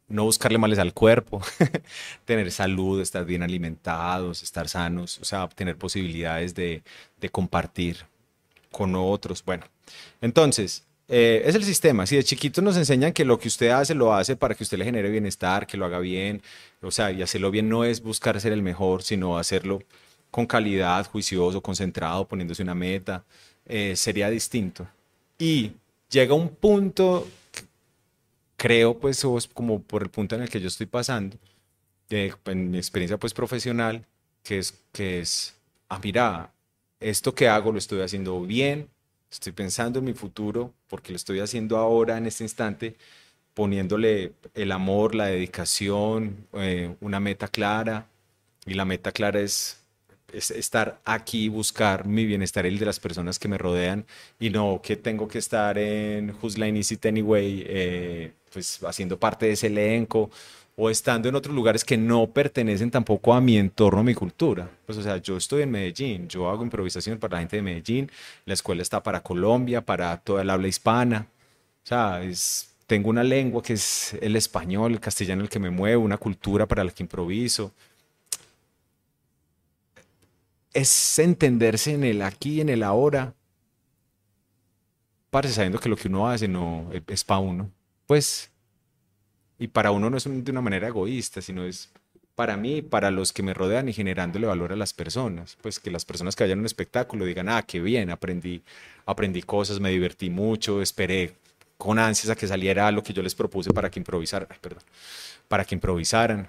no buscarle males al cuerpo, tener salud, estar bien alimentados, estar sanos, o sea, tener posibilidades de, compartir con otros. Bueno, entonces, eh, es el sistema. Si de chiquitos nos enseñan que lo que usted hace lo hace para que usted le genere bienestar, que lo haga bien, o sea, y hacerlo bien no es buscar ser el mejor, sino hacerlo con calidad, juicioso, concentrado, poniéndose una meta. Eh, sería distinto. Y llega un punto, creo, pues, como por el punto en el que yo estoy pasando, en mi experiencia pues profesional, que es, que es, ah, mira, esto que hago lo estoy haciendo bien, estoy pensando en mi futuro, porque lo estoy haciendo ahora, en este instante, poniéndole el amor, la dedicación, eh, una meta clara, y la meta clara es estar aquí, buscar mi bienestar y el de las personas que me rodean y no que tengo que estar en Who's Line Is It Anyway, eh, pues haciendo parte de ese elenco o estando en otros lugares que no pertenecen tampoco a mi entorno, a mi cultura. Pues o sea, yo estoy en Medellín, yo hago improvisación para la gente de Medellín, la escuela está para Colombia, para toda el habla hispana. O sea, tengo una lengua que es el español, el castellano el que me mueve, una cultura para la que improviso es entenderse en el aquí en el ahora. Parece sabiendo que lo que uno hace no es para uno. Pues, y para uno no es de una manera egoísta, sino es para mí, para los que me rodean y generándole valor a las personas. Pues que las personas que vayan a un espectáculo digan, ah, qué bien, aprendí, aprendí cosas, me divertí mucho, esperé con ansias a que saliera lo que yo les propuse para que improvisaran, perdón, para que improvisaran.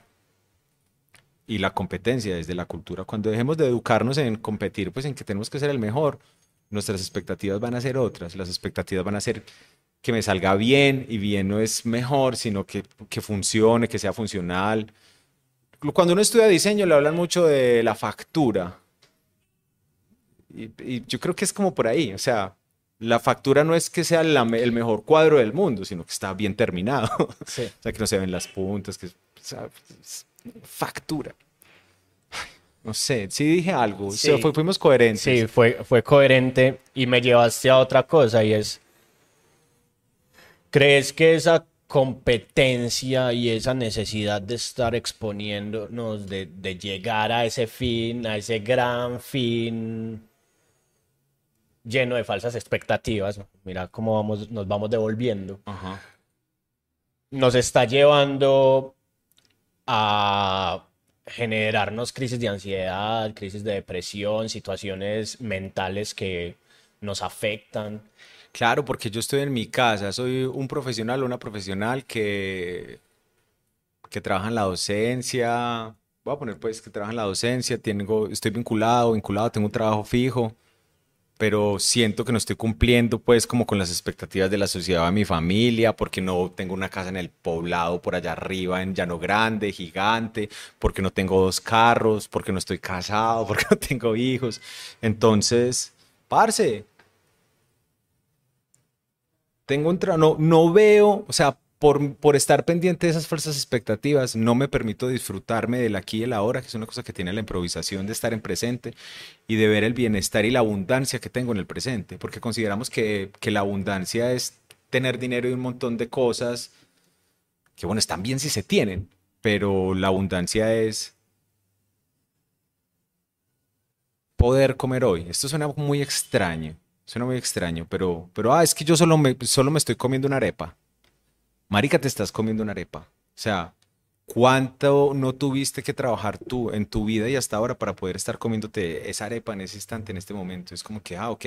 Y la competencia desde la cultura. Cuando dejemos de educarnos en competir, pues en que tenemos que ser el mejor, nuestras expectativas van a ser otras. Las expectativas van a ser que me salga bien y bien no es mejor, sino que, que funcione, que sea funcional, cuando uno estudia diseño le hablan mucho de la factura. Y, yo creo que es como por ahí, o sea, la factura no es que sea el mejor cuadro del mundo, sino que está bien terminado. o sea, que no se ven las puntas, que factura. no sé, sí dije algo, fuimos coherentes. Sí, fue, fue coherente y me llevaste a otra cosa y es, ¿crees que esa competencia y esa necesidad de estar exponiéndonos, de, llegar a ese fin, a ese gran fin lleno de falsas expectativas. Mira cómo vamos, nos vamos devolviendo. Nos está llevando a generarnos crisis de ansiedad, crisis de depresión, situaciones mentales que nos afectan. Claro, porque yo estoy en mi casa, soy un profesional o una profesional que, que trabaja en la docencia, voy a poner pues que trabaja en la docencia, tengo, estoy vinculado, vinculado, tengo un trabajo fijo, pero siento que no estoy cumpliendo pues como con las expectativas de la sociedad de mi familia, porque no tengo una casa en el poblado por allá arriba, en Llano Grande, gigante, porque no tengo dos carros, porque no estoy casado, porque no tengo hijos. Entonces, parce, tengo un no, no veo, o sea, por, estar pendiente de esas falsas expectativas, no me permito disfrutarme del aquí y el ahora, que es una cosa que tiene la improvisación de estar en presente y de ver el bienestar y la abundancia que tengo en el presente, porque consideramos que, que la abundancia es tener dinero y un montón de cosas que, bueno, están bien si se tienen, pero la abundancia es poder comer hoy. Esto suena muy extraño, Suena muy extraño, pero, pero, ah, es que yo solo me, solo me estoy comiendo una arepa. Marica, te estás comiendo una arepa. O sea, ¿Cuánto no tuviste que trabajar tú en tu vida y hasta ahora para poder estar comiéndote esa arepa en ese instante, en este momento? Es como que, ah, ok,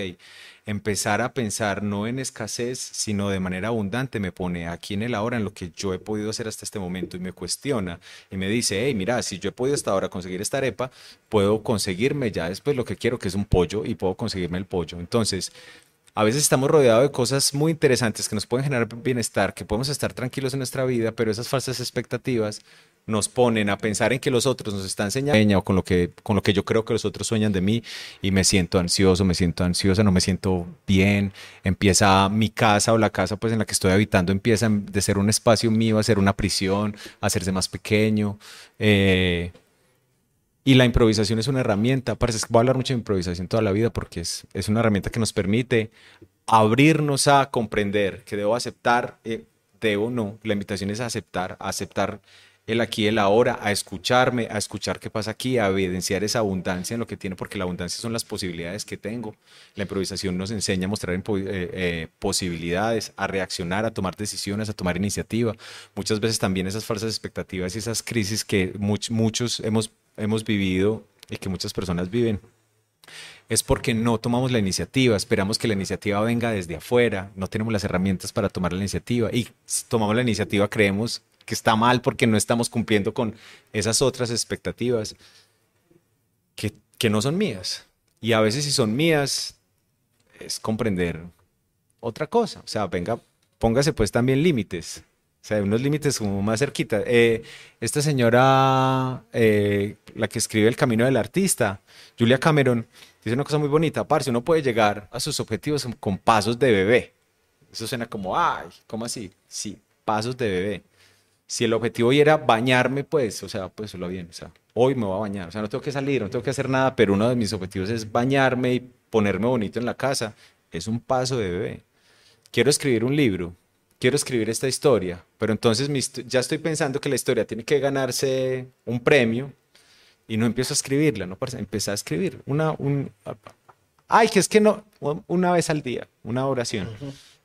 empezar a pensar no en escasez, sino de manera abundante, me pone aquí en el ahora en lo que yo he podido hacer hasta este momento y me cuestiona y me dice, hey, mira, si yo he podido hasta ahora conseguir esta arepa, puedo conseguirme ya después lo que quiero, que es un pollo, y puedo conseguirme el pollo. Entonces, a veces estamos rodeados de cosas muy interesantes que nos pueden generar bienestar, que podemos estar tranquilos en nuestra vida, pero esas falsas expectativas nos ponen a pensar en que los otros nos están enseñando con lo que con lo que yo creo que los otros sueñan de mí y me siento ansioso, me siento ansiosa, no me siento bien, empieza mi casa o la casa pues en la que estoy habitando empieza de ser un espacio mío a ser una prisión, a hacerse más pequeño. Eh, y la improvisación es una herramienta, parece que voy a hablar mucho de improvisación toda la vida porque es, es una herramienta que nos permite abrirnos a comprender que debo aceptar, eh, debo no, la invitación es a aceptar, a aceptar el aquí el ahora, a escucharme, a escuchar qué pasa aquí, a evidenciar esa abundancia en lo que tiene, porque la abundancia son las posibilidades que tengo. La improvisación nos enseña a mostrar eh, eh, posibilidades, a reaccionar, a tomar decisiones, a tomar iniciativa. Muchas veces también esas falsas expectativas y esas crisis que muchos hemos hemos vivido y que muchas personas viven, es porque no tomamos la iniciativa, esperamos que la iniciativa venga desde afuera, no tenemos las herramientas para tomar la iniciativa y si tomamos la iniciativa creemos que está mal porque no estamos cumpliendo con esas otras expectativas que, que no son mías. Y a veces si son mías es comprender otra cosa, o sea, venga, póngase pues también límites. O sea, unos límites como más cerquita. Eh, esta señora, eh, la que escribe El Camino del Artista, Julia Cameron, dice una cosa muy bonita. Parce, uno puede llegar a sus objetivos con pasos de bebé. Eso suena como, ay, ¿cómo así? Sí, pasos de bebé. Si el objetivo hoy era bañarme, pues, o sea, pues solo bien. O sea, hoy me voy a bañar. O sea, no tengo que salir, no tengo que hacer nada, pero uno de mis objetivos es bañarme y ponerme bonito en la casa. Es un paso de bebé. Quiero escribir un libro quiero escribir esta historia, pero entonces ya estoy pensando que la historia tiene que ganarse un premio Y no empiezo a escribirla, no empecé a escribir una, un, ay, que es que no, una vez al día, una oración.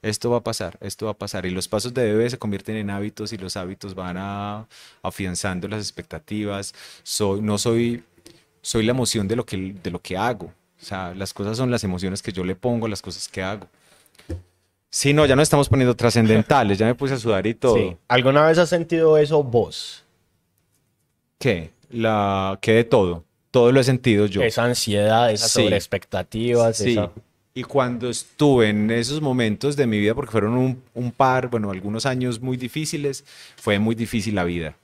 Esto va a pasar, esto va a pasar. Y los pasos de bebé se convierten en hábitos y los hábitos van a, afianzando las expectativas. Soy, no soy, soy la emoción de lo, que, de lo que hago. O sea, las cosas son las emociones que yo le pongo, las cosas que hago. Sí, no, ya no estamos poniendo trascendentales, ya me puse a sudar y todo. Sí. ¿Alguna vez has sentido eso vos? ¿Qué? La, ¿Qué de todo? Todo lo he sentido yo. Esa ansiedad, esas sí. sobreexpectativas. Sí. Y cuando estuve en esos momentos de mi vida, porque fueron un, un par, bueno, algunos años muy difíciles, fue muy difícil la vida.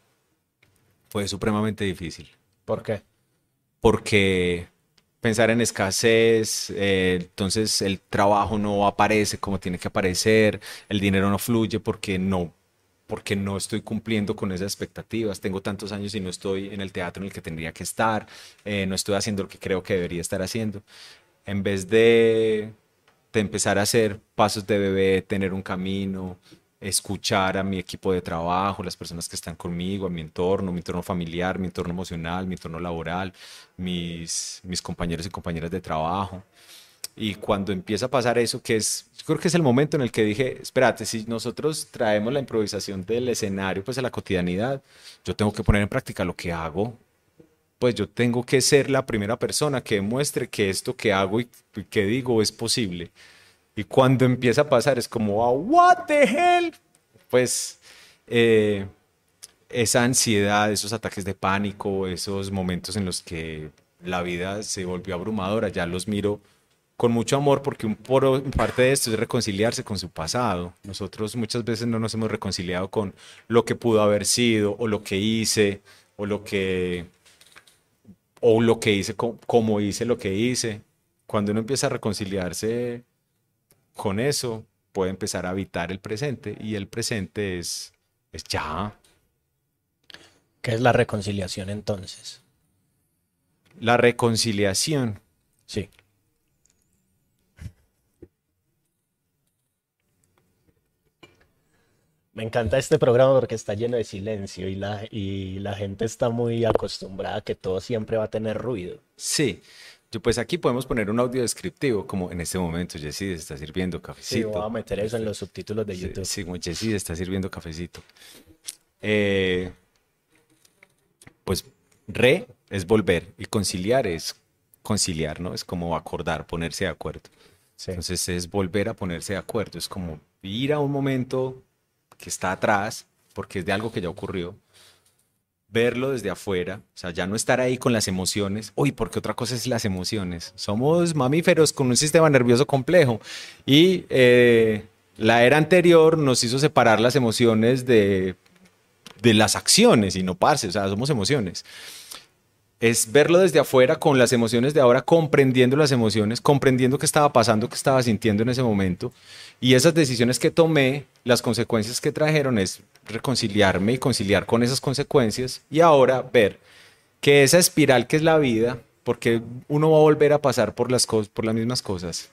Fue supremamente difícil. ¿Por qué? Porque pensar en escasez, eh, entonces el trabajo no aparece como tiene que aparecer, el dinero no fluye porque no porque no estoy cumpliendo con esas expectativas, tengo tantos años y no estoy en el teatro en el que tendría que estar, eh, no estoy haciendo lo que creo que debería estar haciendo. En vez de, de empezar a hacer pasos de bebé, tener un camino, escuchar a mi equipo de trabajo, las personas que están conmigo, a mi entorno, mi entorno familiar, mi entorno emocional, mi entorno laboral, mis, mis compañeros y compañeras de trabajo. Y cuando empieza a pasar eso, que es, creo que es el momento en el que dije, espérate, si nosotros traemos la improvisación del escenario pues a la cotidianidad, yo tengo que poner en práctica lo que hago, pues yo tengo que ser la primera persona que demuestre que esto que hago y que digo es posible. Y cuando empieza a pasar es como, what the hell? Pues eh, esa ansiedad, esos ataques de pánico, esos momentos en los que la vida se volvió abrumadora, ya los miro con mucho amor porque un por parte de esto es reconciliarse con su pasado. Nosotros muchas veces no nos hemos reconciliado con lo que pudo haber sido o lo que hice o lo que o lo que hice como hice lo que hice. Cuando uno empieza a reconciliarse con eso puede empezar a habitar el presente y el presente es, es ya. ¿Qué es la reconciliación entonces? La reconciliación. Sí. Me encanta este programa porque está lleno de silencio y la, y la gente está muy acostumbrada a que todo siempre va a tener ruido. Sí, pues aquí podemos poner un audio descriptivo, como en este momento Jessy está sirviendo cafecito. Sí, voy a meter eso en los subtítulos de YouTube. Sí, como Jessy está sirviendo cafecito. Eh, pues re es volver y conciliar es conciliar, ¿no? Es como acordar, ponerse de acuerdo. Entonces es volver a ponerse de acuerdo, es como ir a un momento que está atrás, porque es de algo que ya ocurrió, verlo desde afuera, o sea, ya no estar ahí con las emociones. Uy, porque otra cosa es las emociones. Somos mamíferos con un sistema nervioso complejo y eh, la era anterior nos hizo separar las emociones de, de las acciones y no parce, o sea, somos emociones. Es verlo desde afuera con las emociones de ahora, comprendiendo las emociones, comprendiendo qué estaba pasando, qué estaba sintiendo en ese momento. Y esas decisiones que tomé, las consecuencias que trajeron es reconciliarme y conciliar con esas consecuencias y ahora ver que esa espiral que es la vida, porque uno va a volver a pasar por las, por las mismas cosas,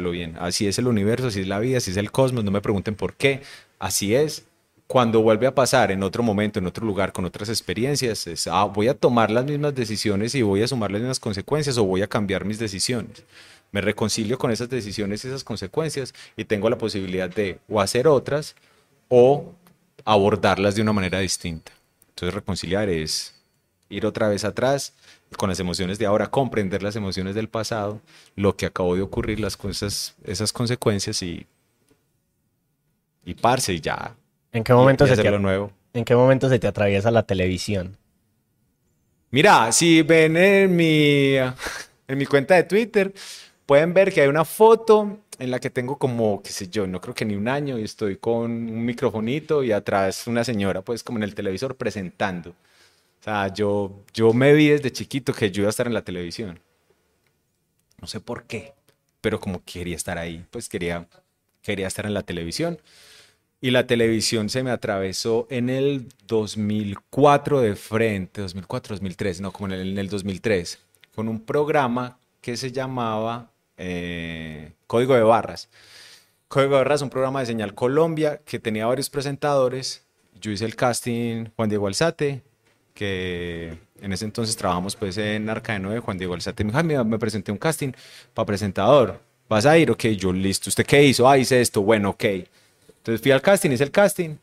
lo bien, así es el universo, así es la vida, así es el cosmos, no me pregunten por qué, así es. Cuando vuelve a pasar en otro momento, en otro lugar, con otras experiencias, es, ah, voy a tomar las mismas decisiones y voy a sumar las mismas consecuencias o voy a cambiar mis decisiones. Me reconcilio con esas decisiones y esas consecuencias y tengo la posibilidad de o hacer otras o abordarlas de una manera distinta. Entonces reconciliar es ir otra vez atrás con las emociones de ahora, comprender las emociones del pasado, lo que acabó de ocurrir, las esas consecuencias y, y parse y ya. ¿En qué momento se te, nuevo. ¿En qué momento se te atraviesa la televisión? Mira, si ven en mi, en mi cuenta de Twitter, pueden ver que hay una foto en la que tengo como, qué sé yo, no creo que ni un año y estoy con un microfonito y atrás una señora, pues como en el televisor presentando. O sea, yo, yo me vi desde chiquito que yo iba a estar en la televisión. No sé por qué, pero como quería estar ahí, pues quería, quería estar en la televisión. Y la televisión se me atravesó en el 2004 de frente, 2004, 2003, no, como en el, en el 2003, con un programa que se llamaba eh, Código de Barras. Código de Barras un programa de Señal Colombia que tenía varios presentadores. Yo hice el casting Juan Diego Alzate que en ese entonces trabajamos pues en Arca de Nueve, Juan Diego Alzate, me dijo, "Ay, mira, me presenté un casting para presentador, ¿vas a ir? Ok, yo listo, ¿usted qué hizo? Ah, hice esto, bueno, ok. Entonces fui al casting, hice el casting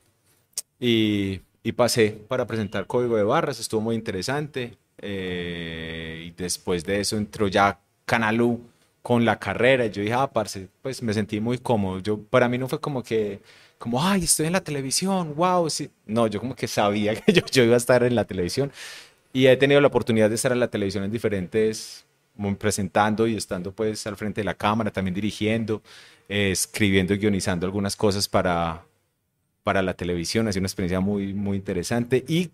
y, y pasé para presentar Código de Barras, estuvo muy interesante. eh, y después de eso entró ya Canalú con la carrera y yo dije, ah, parce, pues me sentí muy cómodo. Yo, para mí no fue como que, como, ay, estoy en la televisión, wow, sí. No, yo como que sabía que yo, yo iba a estar en la televisión y he tenido la oportunidad de estar en la televisión en diferentes, presentando y estando pues al frente de la cámara, también dirigiendo, escribiendo y guionizando algunas cosas para, para la televisión. Ha sido una experiencia muy, muy interesante y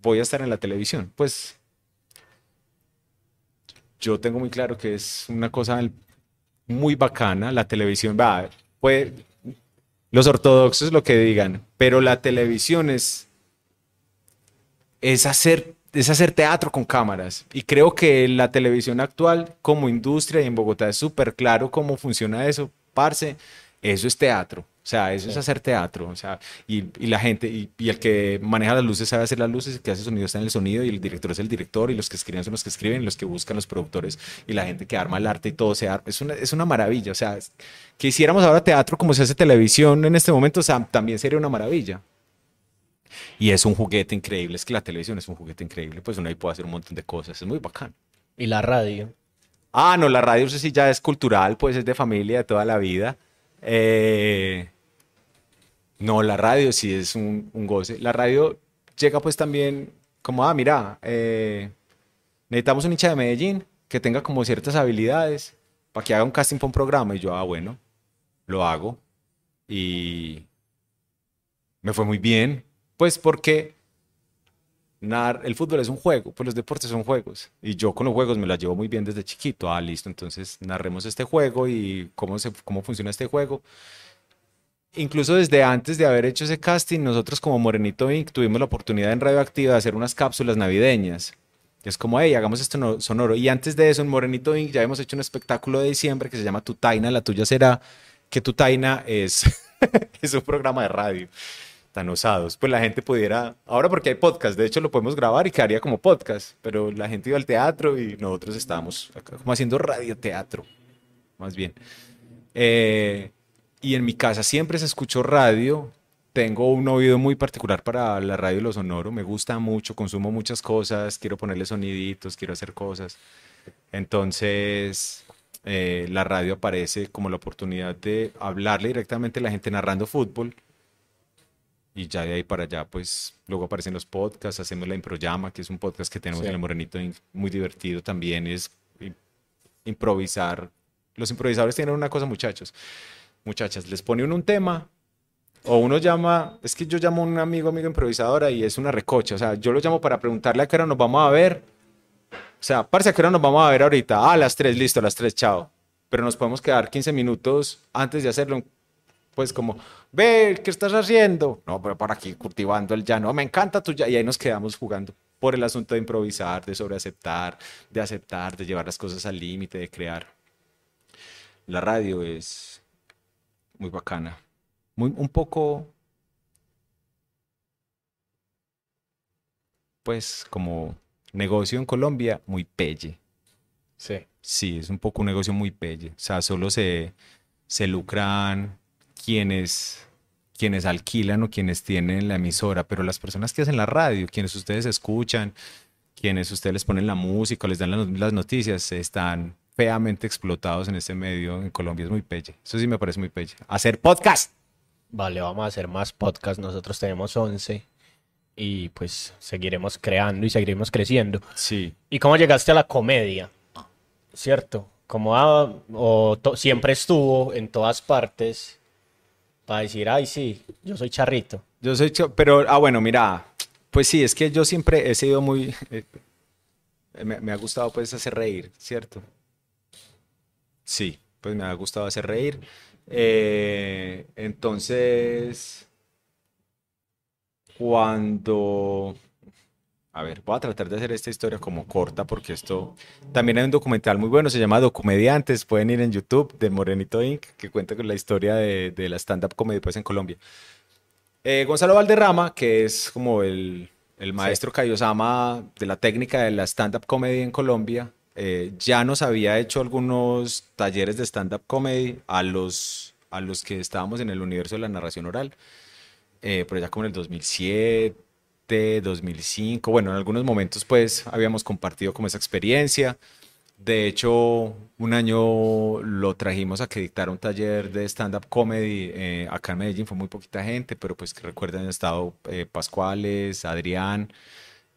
voy a estar en la televisión. Pues yo tengo muy claro que es una cosa muy bacana. La televisión, va, pues los ortodoxos lo que digan, pero la televisión es, es hacer es hacer teatro con cámaras. Y creo que la televisión actual, como industria y en Bogotá, es súper claro cómo funciona eso. Parce, eso es teatro. O sea, eso es hacer teatro. O sea, y, y la gente, y, y el que maneja las luces sabe hacer las luces, el que hace sonido está en el sonido, y el director es el director, y los que escriben son los que escriben, y los que buscan los productores, y la gente que arma el arte y todo se arma. Es una, es una maravilla. O sea, que hiciéramos ahora teatro como se hace televisión en este momento, o sea, también sería una maravilla. Y es un juguete increíble, es que la televisión es un juguete increíble, pues uno ahí puede hacer un montón de cosas, es muy bacán. Y la radio. Ah, no, la radio sí ya es cultural, pues es de familia de toda la vida. Eh, no, la radio sí es un, un goce. La radio llega pues también como, ah, mira, eh, necesitamos un hincha de Medellín que tenga como ciertas habilidades para que haga un casting para un programa. Y yo, ah, bueno, lo hago. Y me fue muy bien. Pues porque el fútbol es un juego, pues los deportes son juegos. Y yo con los juegos me la llevo muy bien desde chiquito. Ah, listo, entonces narremos este juego y cómo, se, cómo funciona este juego. Incluso desde antes de haber hecho ese casting, nosotros como Morenito Inc. tuvimos la oportunidad en Radioactiva de hacer unas cápsulas navideñas. Es como, hey, hagamos esto no- sonoro. Y antes de eso, en Morenito Inc. ya hemos hecho un espectáculo de diciembre que se llama Tu Taina, la tuya será, que Tu Taina es, es un programa de radio tan osados. Pues la gente pudiera, ahora porque hay podcast, de hecho lo podemos grabar y quedaría como podcast, pero la gente iba al teatro y nosotros estábamos acá como haciendo radioteatro, más bien. Eh, y en mi casa siempre se escuchó radio. Tengo un oído muy particular para la radio y lo sonoro. Me gusta mucho, consumo muchas cosas, quiero ponerle soniditos, quiero hacer cosas. Entonces, eh, la radio aparece como la oportunidad de hablarle directamente a la gente narrando fútbol. Y ya de ahí para allá, pues luego aparecen los podcasts, hacemos la Improyama, que es un podcast que tenemos Sí. en el Morenito, muy divertido también, es improvisar. Los improvisadores tienen una cosa, muchachos, muchachas, les pone uno un tema o uno llama, es que yo llamo a un amigo, amigo improvisadora y es una recocha, o sea, yo lo llamo para preguntarle a qué hora nos vamos a ver. O sea, parce, ¿a qué hora nos vamos a ver ahorita? Ah, a las 3, listo, a las 3, chao. Pero nos podemos quedar 15 minutos antes de hacerlo pues como, ve, ¿qué estás haciendo? No, pero por aquí cultivando el llano, me encanta tu llano. Y ahí nos quedamos jugando por el asunto de improvisar, de sobreaceptar, de aceptar, de llevar las cosas al límite, de crear. La radio es muy bacana. Muy, un poco, pues como negocio en Colombia, muy pelle. Sí. Sí, es un poco un negocio muy pelle. O sea, solo se, se lucran quienes, quienes alquilan o quienes tienen la emisora, pero las personas que hacen la radio, quienes ustedes escuchan, quienes ustedes les ponen la música les dan las, las noticias, están feamente explotados en este medio en Colombia. Es muy pelle. Eso sí me parece muy pelle. Hacer podcast. Vale, vamos a hacer más podcasts. Nosotros tenemos 11 y pues seguiremos creando y seguiremos creciendo. Sí. ¿Y cómo llegaste a la comedia? ¿Cierto? Como ah, o to- siempre estuvo en todas partes para decir, ay, sí, yo soy charrito. Yo soy, pero, ah, bueno, mira, pues sí, es que yo siempre he sido muy, eh, me, me ha gustado pues hacer reír, ¿cierto? Sí, pues me ha gustado hacer reír. Eh, entonces, cuando, a ver, voy a tratar de hacer esta historia como corta porque esto, también hay un documental muy bueno, se llama Documediantes, pueden ir en YouTube de Morenito Inc., que cuenta con la historia de, de la stand-up comedy pues en Colombia. Eh, Gonzalo Valderrama, que es como el, el maestro Kaiosama de la técnica de la stand-up comedy en Colombia, eh, ya nos había hecho algunos talleres de stand-up comedy a los, a los que estábamos en el universo de la narración oral, eh, pero ya como en el 2007, 2005, bueno, en algunos momentos pues habíamos compartido como esa experiencia. De hecho, un año lo trajimos a que dictara un taller de stand-up comedy eh, acá en Medellín. Fue muy poquita gente, pero pues que recuerden, han estado eh, Pascuales, Adrián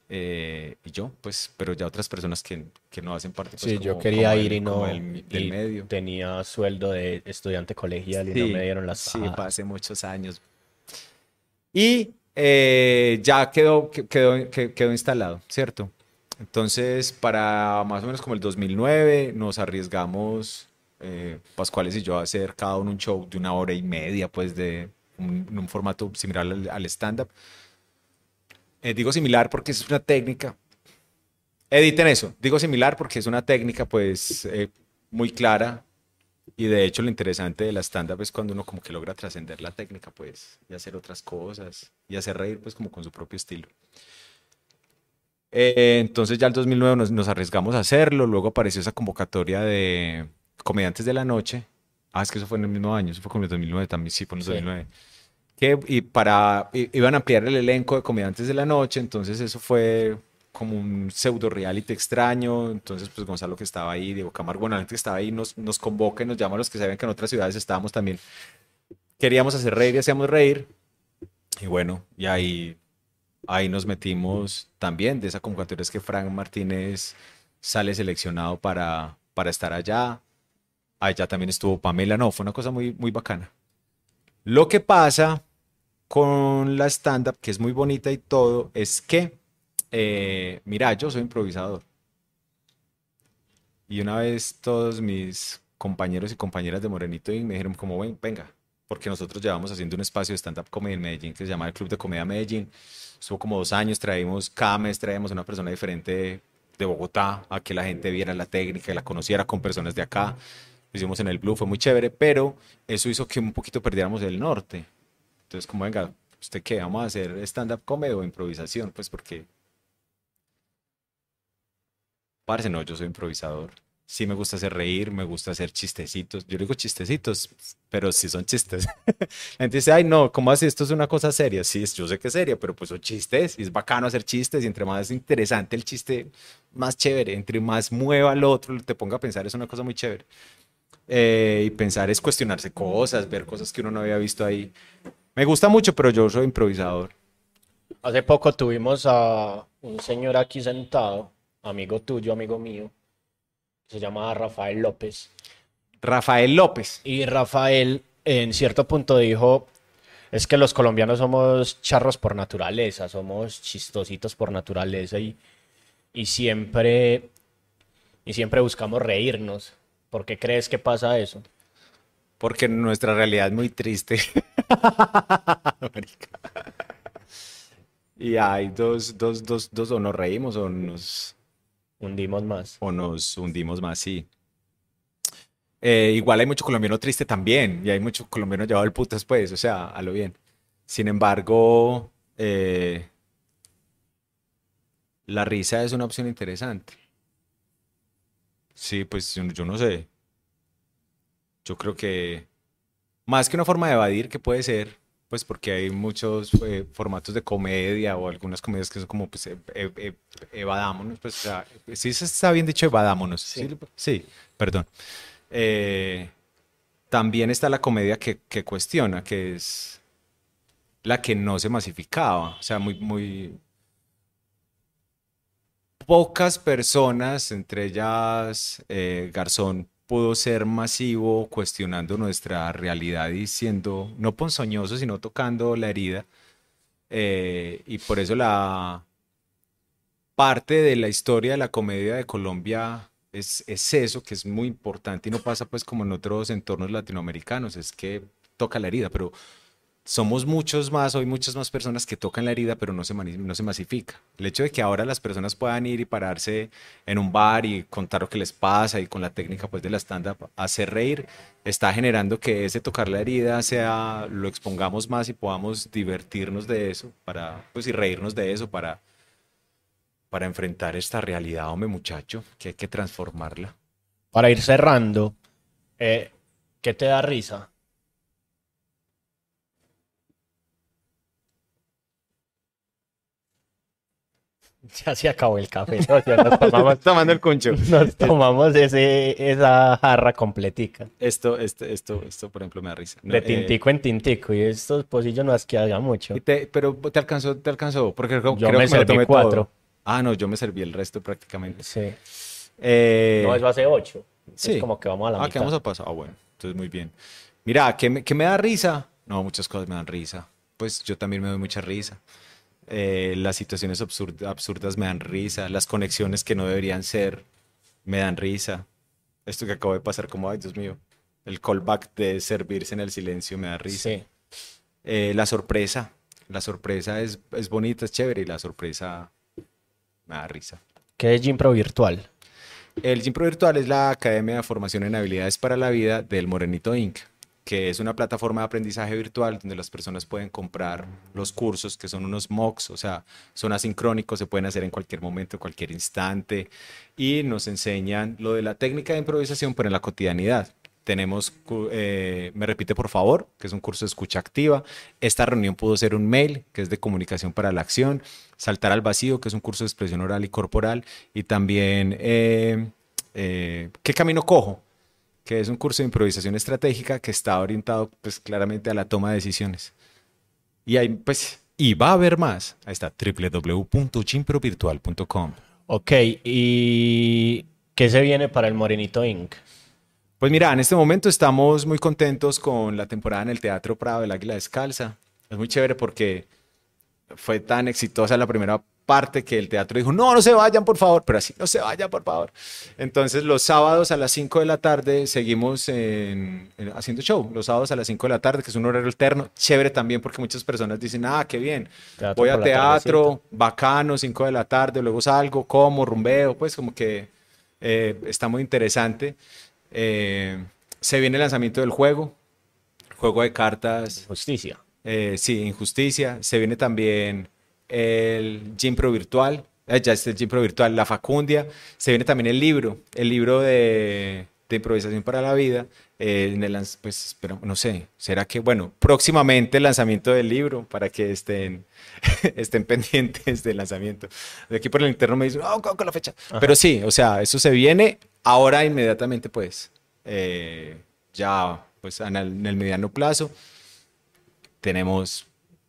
eh, y yo, pues, pero ya otras personas que, que no hacen parte. Pues, Sí, yo como- quería como ir del- y no. como del, y medio. Tenía sueldo de estudiante colegial y no me dieron las Sí, fue hace muchos años. Y eh, ya quedó, que- quedó, que- quedó instalado, ¿cierto? Entonces, para más o menos como el 2009, nos arriesgamos, eh, Pascuales y yo, a hacer cada uno un show de una hora y media, pues, de un, un formato similar al, al stand-up. Eh, digo similar porque es una técnica. Editen eso. Digo similar porque es una técnica, pues, eh, muy clara. Y de hecho, lo interesante de la stand-up es cuando uno como que logra trascender la técnica, pues, y hacer otras cosas, y hacer reír, pues, como con su propio estilo. Eh, entonces ya el 2009 nos, nos arriesgamos a hacerlo, luego apareció esa convocatoria de comediantes de la noche. Ah, es que eso fue en el mismo año, eso fue como en el 2009 también, sí, fue en el Sí. 2009. Que, y para, i- iban a ampliar el elenco de comediantes de la noche, entonces eso fue como un pseudo reality extraño. Entonces, pues Gonzalo que estaba ahí, Diego Camargo, bueno, la gente que estaba ahí nos, nos convoca y nos llama a los que sabían que en otras ciudades estábamos también. Queríamos hacer reír y hacíamos reír. Y bueno, y ahí, ahí nos metimos también de esa convocatoria es que Frank Martínez sale seleccionado para, para estar allá. Allá también estuvo Pamela, no, fue una cosa muy, muy bacana. Lo que pasa con la stand-up, que es muy bonita y todo, es que, eh, mira, yo soy improvisador. Y una vez todos mis compañeros y compañeras de Morenito Inc. me dijeron como, "Ven, venga, porque nosotros llevamos haciendo un espacio de stand-up comedy en Medellín que se llama el Club de Comedia Medellín. Estuvo como dos años, traímos cada mes, traíamos una persona diferente de Bogotá a que la gente viera la técnica y la conociera con personas de acá. Lo hicimos en el Blue, fue muy chévere, pero eso hizo que un poquito perdiéramos el norte. Entonces, como venga, ¿usted qué? ¿Vamos a hacer stand-up comedy o improvisación? Pues porque... Parce, no, yo soy improvisador. Sí me gusta hacer reír, me gusta hacer chistecitos. Yo digo chistecitos, pero sí son chistes. La gente dice, ay, no, ¿cómo así? Esto es una cosa seria. Sí, yo sé que es seria, pero pues son chistes y es bacano hacer chistes y entre más interesante el chiste, más chévere. Entre más mueva al otro, te ponga a pensar, es una cosa muy chévere. Eh, y pensar es cuestionarse cosas, ver cosas que uno no había visto ahí. Me gusta mucho, pero yo soy improvisador. Hace poco tuvimos a un señor aquí sentado, amigo tuyo, amigo mío, que se llama Rafael López. Rafael López. Y Rafael en cierto punto dijo, es que los colombianos somos charros por naturaleza, somos chistositos por naturaleza y, y siempre, y siempre buscamos reírnos. ¿Por qué crees que pasa eso? Porque nuestra realidad es muy triste. Y hay dos, dos, dos, dos, o nos reímos o nos, Hundimos más. o nos hundimos más, sí. Eh, igual hay mucho colombiano triste también, y hay mucho colombiano llevado al putas, pues, o sea, a lo bien. Sin embargo, eh, la risa es una opción interesante. Sí, pues yo, yo no sé. Yo creo que más que una forma de evadir, que puede ser, pues porque hay muchos eh, formatos de comedia o algunas comedias que son como, pues, eh, eh, eh, evadámonos, pues, o sea, sí se está bien dicho evadámonos. Sí, sí, perdón. Eh, también está la comedia que, que cuestiona, que es la que no se masificaba, o sea, muy, muy pocas personas, entre ellas eh, Garzón, pudo ser masivo cuestionando nuestra realidad y siendo no ponzoñoso, sino tocando la herida. Eh, y por eso la parte de la historia de la comedia de Colombia es, es eso, que es muy importante y no pasa pues como en otros entornos latinoamericanos, es que toca la herida, pero somos muchos más, hoy muchas más personas que tocan la herida, pero no se, no se masifica. El hecho de que ahora las personas puedan ir y pararse en un bar y contar lo que les pasa y con la técnica pues de la stand-up hacer reír, está generando que ese tocar la herida sea, lo expongamos más y podamos divertirnos de eso para, pues y reírnos de eso para para enfrentar esta realidad, hombre muchacho, que hay que transformarla. Para ir cerrando, eh, ¿qué te da risa? Ya se acabó el café. ¿no? Ya nos tomamos, tomando el concho. nos tomamos ese, esa jarra completica. Esto, esto, esto, esto, por ejemplo, me da risa. No, De eh, tintico en tintico. Y estos pocillos no es que haga mucho. y te- pero te alcanzó, te alcanzó, porque Yo creo me que me lo serví tomé cuatro. todo. Ah, no, yo me serví el resto prácticamente. Sí. Eh, No, eso hace ocho. sí. Es como que vamos a la ah, que mitad. vamos a pasar. Ah, bueno, entonces muy bien. Mira, ¿qué me, qué me da risa? No, muchas cosas me dan risa. Pues yo también me doy mucha risa. Eh, las situaciones absurd- absurdas me dan risa. Las conexiones que no deberían ser me dan risa. Esto que acabo de pasar, como, ay, Dios mío. El callback de servirse en el silencio me da risa. Sí. Eh, la sorpresa. La sorpresa es, es bonita, es chévere y la sorpresa me da risa. ¿Qué es Gimpro virtual? El Gimpro Virtual es la Academia de Formación en Habilidades para la Vida del Morenito Inc., que es una plataforma de aprendizaje virtual donde las personas pueden comprar los cursos, que son unos MOOCs, o sea, son asincrónicos, se pueden hacer en cualquier momento, cualquier instante, y nos enseñan lo de la técnica de improvisación, pero en la cotidianidad. Tenemos, eh, me repite por favor, que es un curso de escucha activa. Esta reunión pudo ser un mail, que es de comunicación para la acción. Saltar al vacío, que es un curso de expresión oral y corporal. Y también, eh, eh, ¿qué camino cojo? Que es un curso de improvisación estratégica que está orientado, pues, claramente a la toma de decisiones. Y hay, pues, y va a haber más. Ahí está, www.chimprovirtual.com. Ok, ¿y qué se viene para el Morenito Inc? Pues mira, en este momento estamos muy contentos con la temporada en el Teatro Prado del Águila Descalza. Es muy chévere porque fue tan exitosa la primera parte que el teatro dijo, no, no se vayan, por favor, pero así, no se vayan, por favor. Entonces los sábados a las 5 de la tarde seguimos en- en- haciendo show, los sábados a las 5 de la tarde, que es un horario alterno, chévere también porque muchas personas dicen, ah, qué bien, Teatro voy a teatro, bacano, 5 de la tarde, luego salgo, como, rumbeo, pues como que eh, está muy interesante. Eh, se viene el lanzamiento del juego, juego de cartas, Justicia. eh, sí, Injusticia. Se viene también el Gimpro Virtual. eh, ya está el Gimpro Virtual, La Facundia. Se viene también el libro, el libro de, de improvisación para la vida. eh, en el pues, espero, no sé, será que, bueno, próximamente el lanzamiento del libro para que estén, estén pendientes del lanzamiento. De aquí por el interno me dicen, oh, con la fecha. Pero sí, o sea, eso se viene ahora inmediatamente, pues, eh, ya, pues, en el, en el mediano plazo tenemos,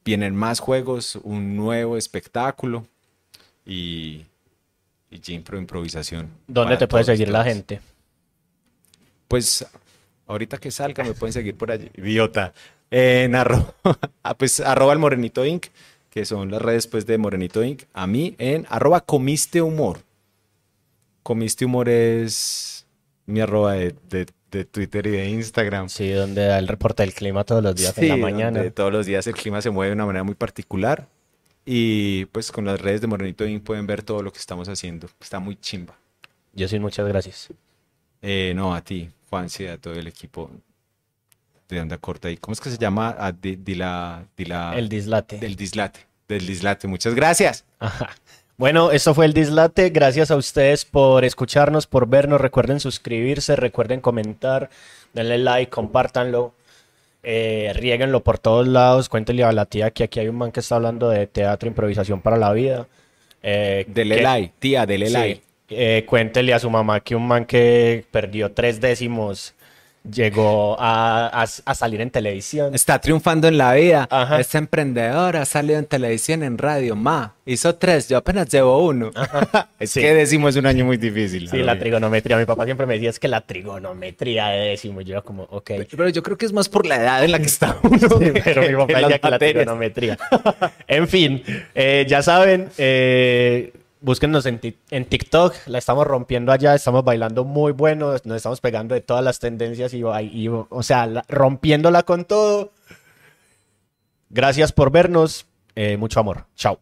vienen más juegos, un nuevo espectáculo y, y Gimpro improvisación. ¿Dónde te puede todos seguir la gente? Pues ahorita que salga me pueden seguir por allí. Idiota. En arroba, pues, arroba el Morenito Inc., que son las redes pues, de Morenito Inc. A mí en arroba comiste humor. Comiste humor es mi arroba de, de- de Twitter y de Instagram. Sí, donde da el reporte del clima todos los días en Sí, la donde mañana. todos los días el clima se mueve de una manera muy particular. Y pues con las redes de Morenito Inc. pueden ver todo lo que estamos haciendo. Está muy chimba. Yo sí, muchas gracias. Eh, no, a ti, Juanse, a todo el equipo de Onda Corta. ¿Y cómo es que se llama? A di, Dila- Dila- El dislate. del dislate. Del dislate. Muchas gracias. Ajá. Bueno, esto fue el Dislate. Gracias a ustedes por escucharnos, por vernos. Recuerden suscribirse, recuerden comentar, denle like, compártanlo, eh, riéguenlo por todos lados. Cuéntenle a la tía que aquí hay un man que está hablando de teatro, improvisación para la vida. Eh, Dele que- like, tía, dele Sí. like. Eh, cuéntele a su mamá que un man que perdió tres décimos llegó a, a- a salir en televisión. Está triunfando en la vida. Ajá. Es emprendedora, ha salido en televisión, en radio. Ma, hizo tres, yo apenas llevo uno. es Sí. que décimo es un año muy difícil. Sí, la trigonometría. Mi papá siempre me decía es que la trigonometría de décimo. Yo como, ok. Pero yo creo que es más por la edad en la que está uno. Sí, pero mi papá decía que la trigonometría. En fin, eh, ya saben, eh, búsquennos en, ti- en TikTok, la estamos rompiendo allá, estamos bailando muy bueno, nos estamos pegando de todas las tendencias y, o sea, la- rompiéndola con todo. Gracias por vernos, eh, mucho amor. Chao.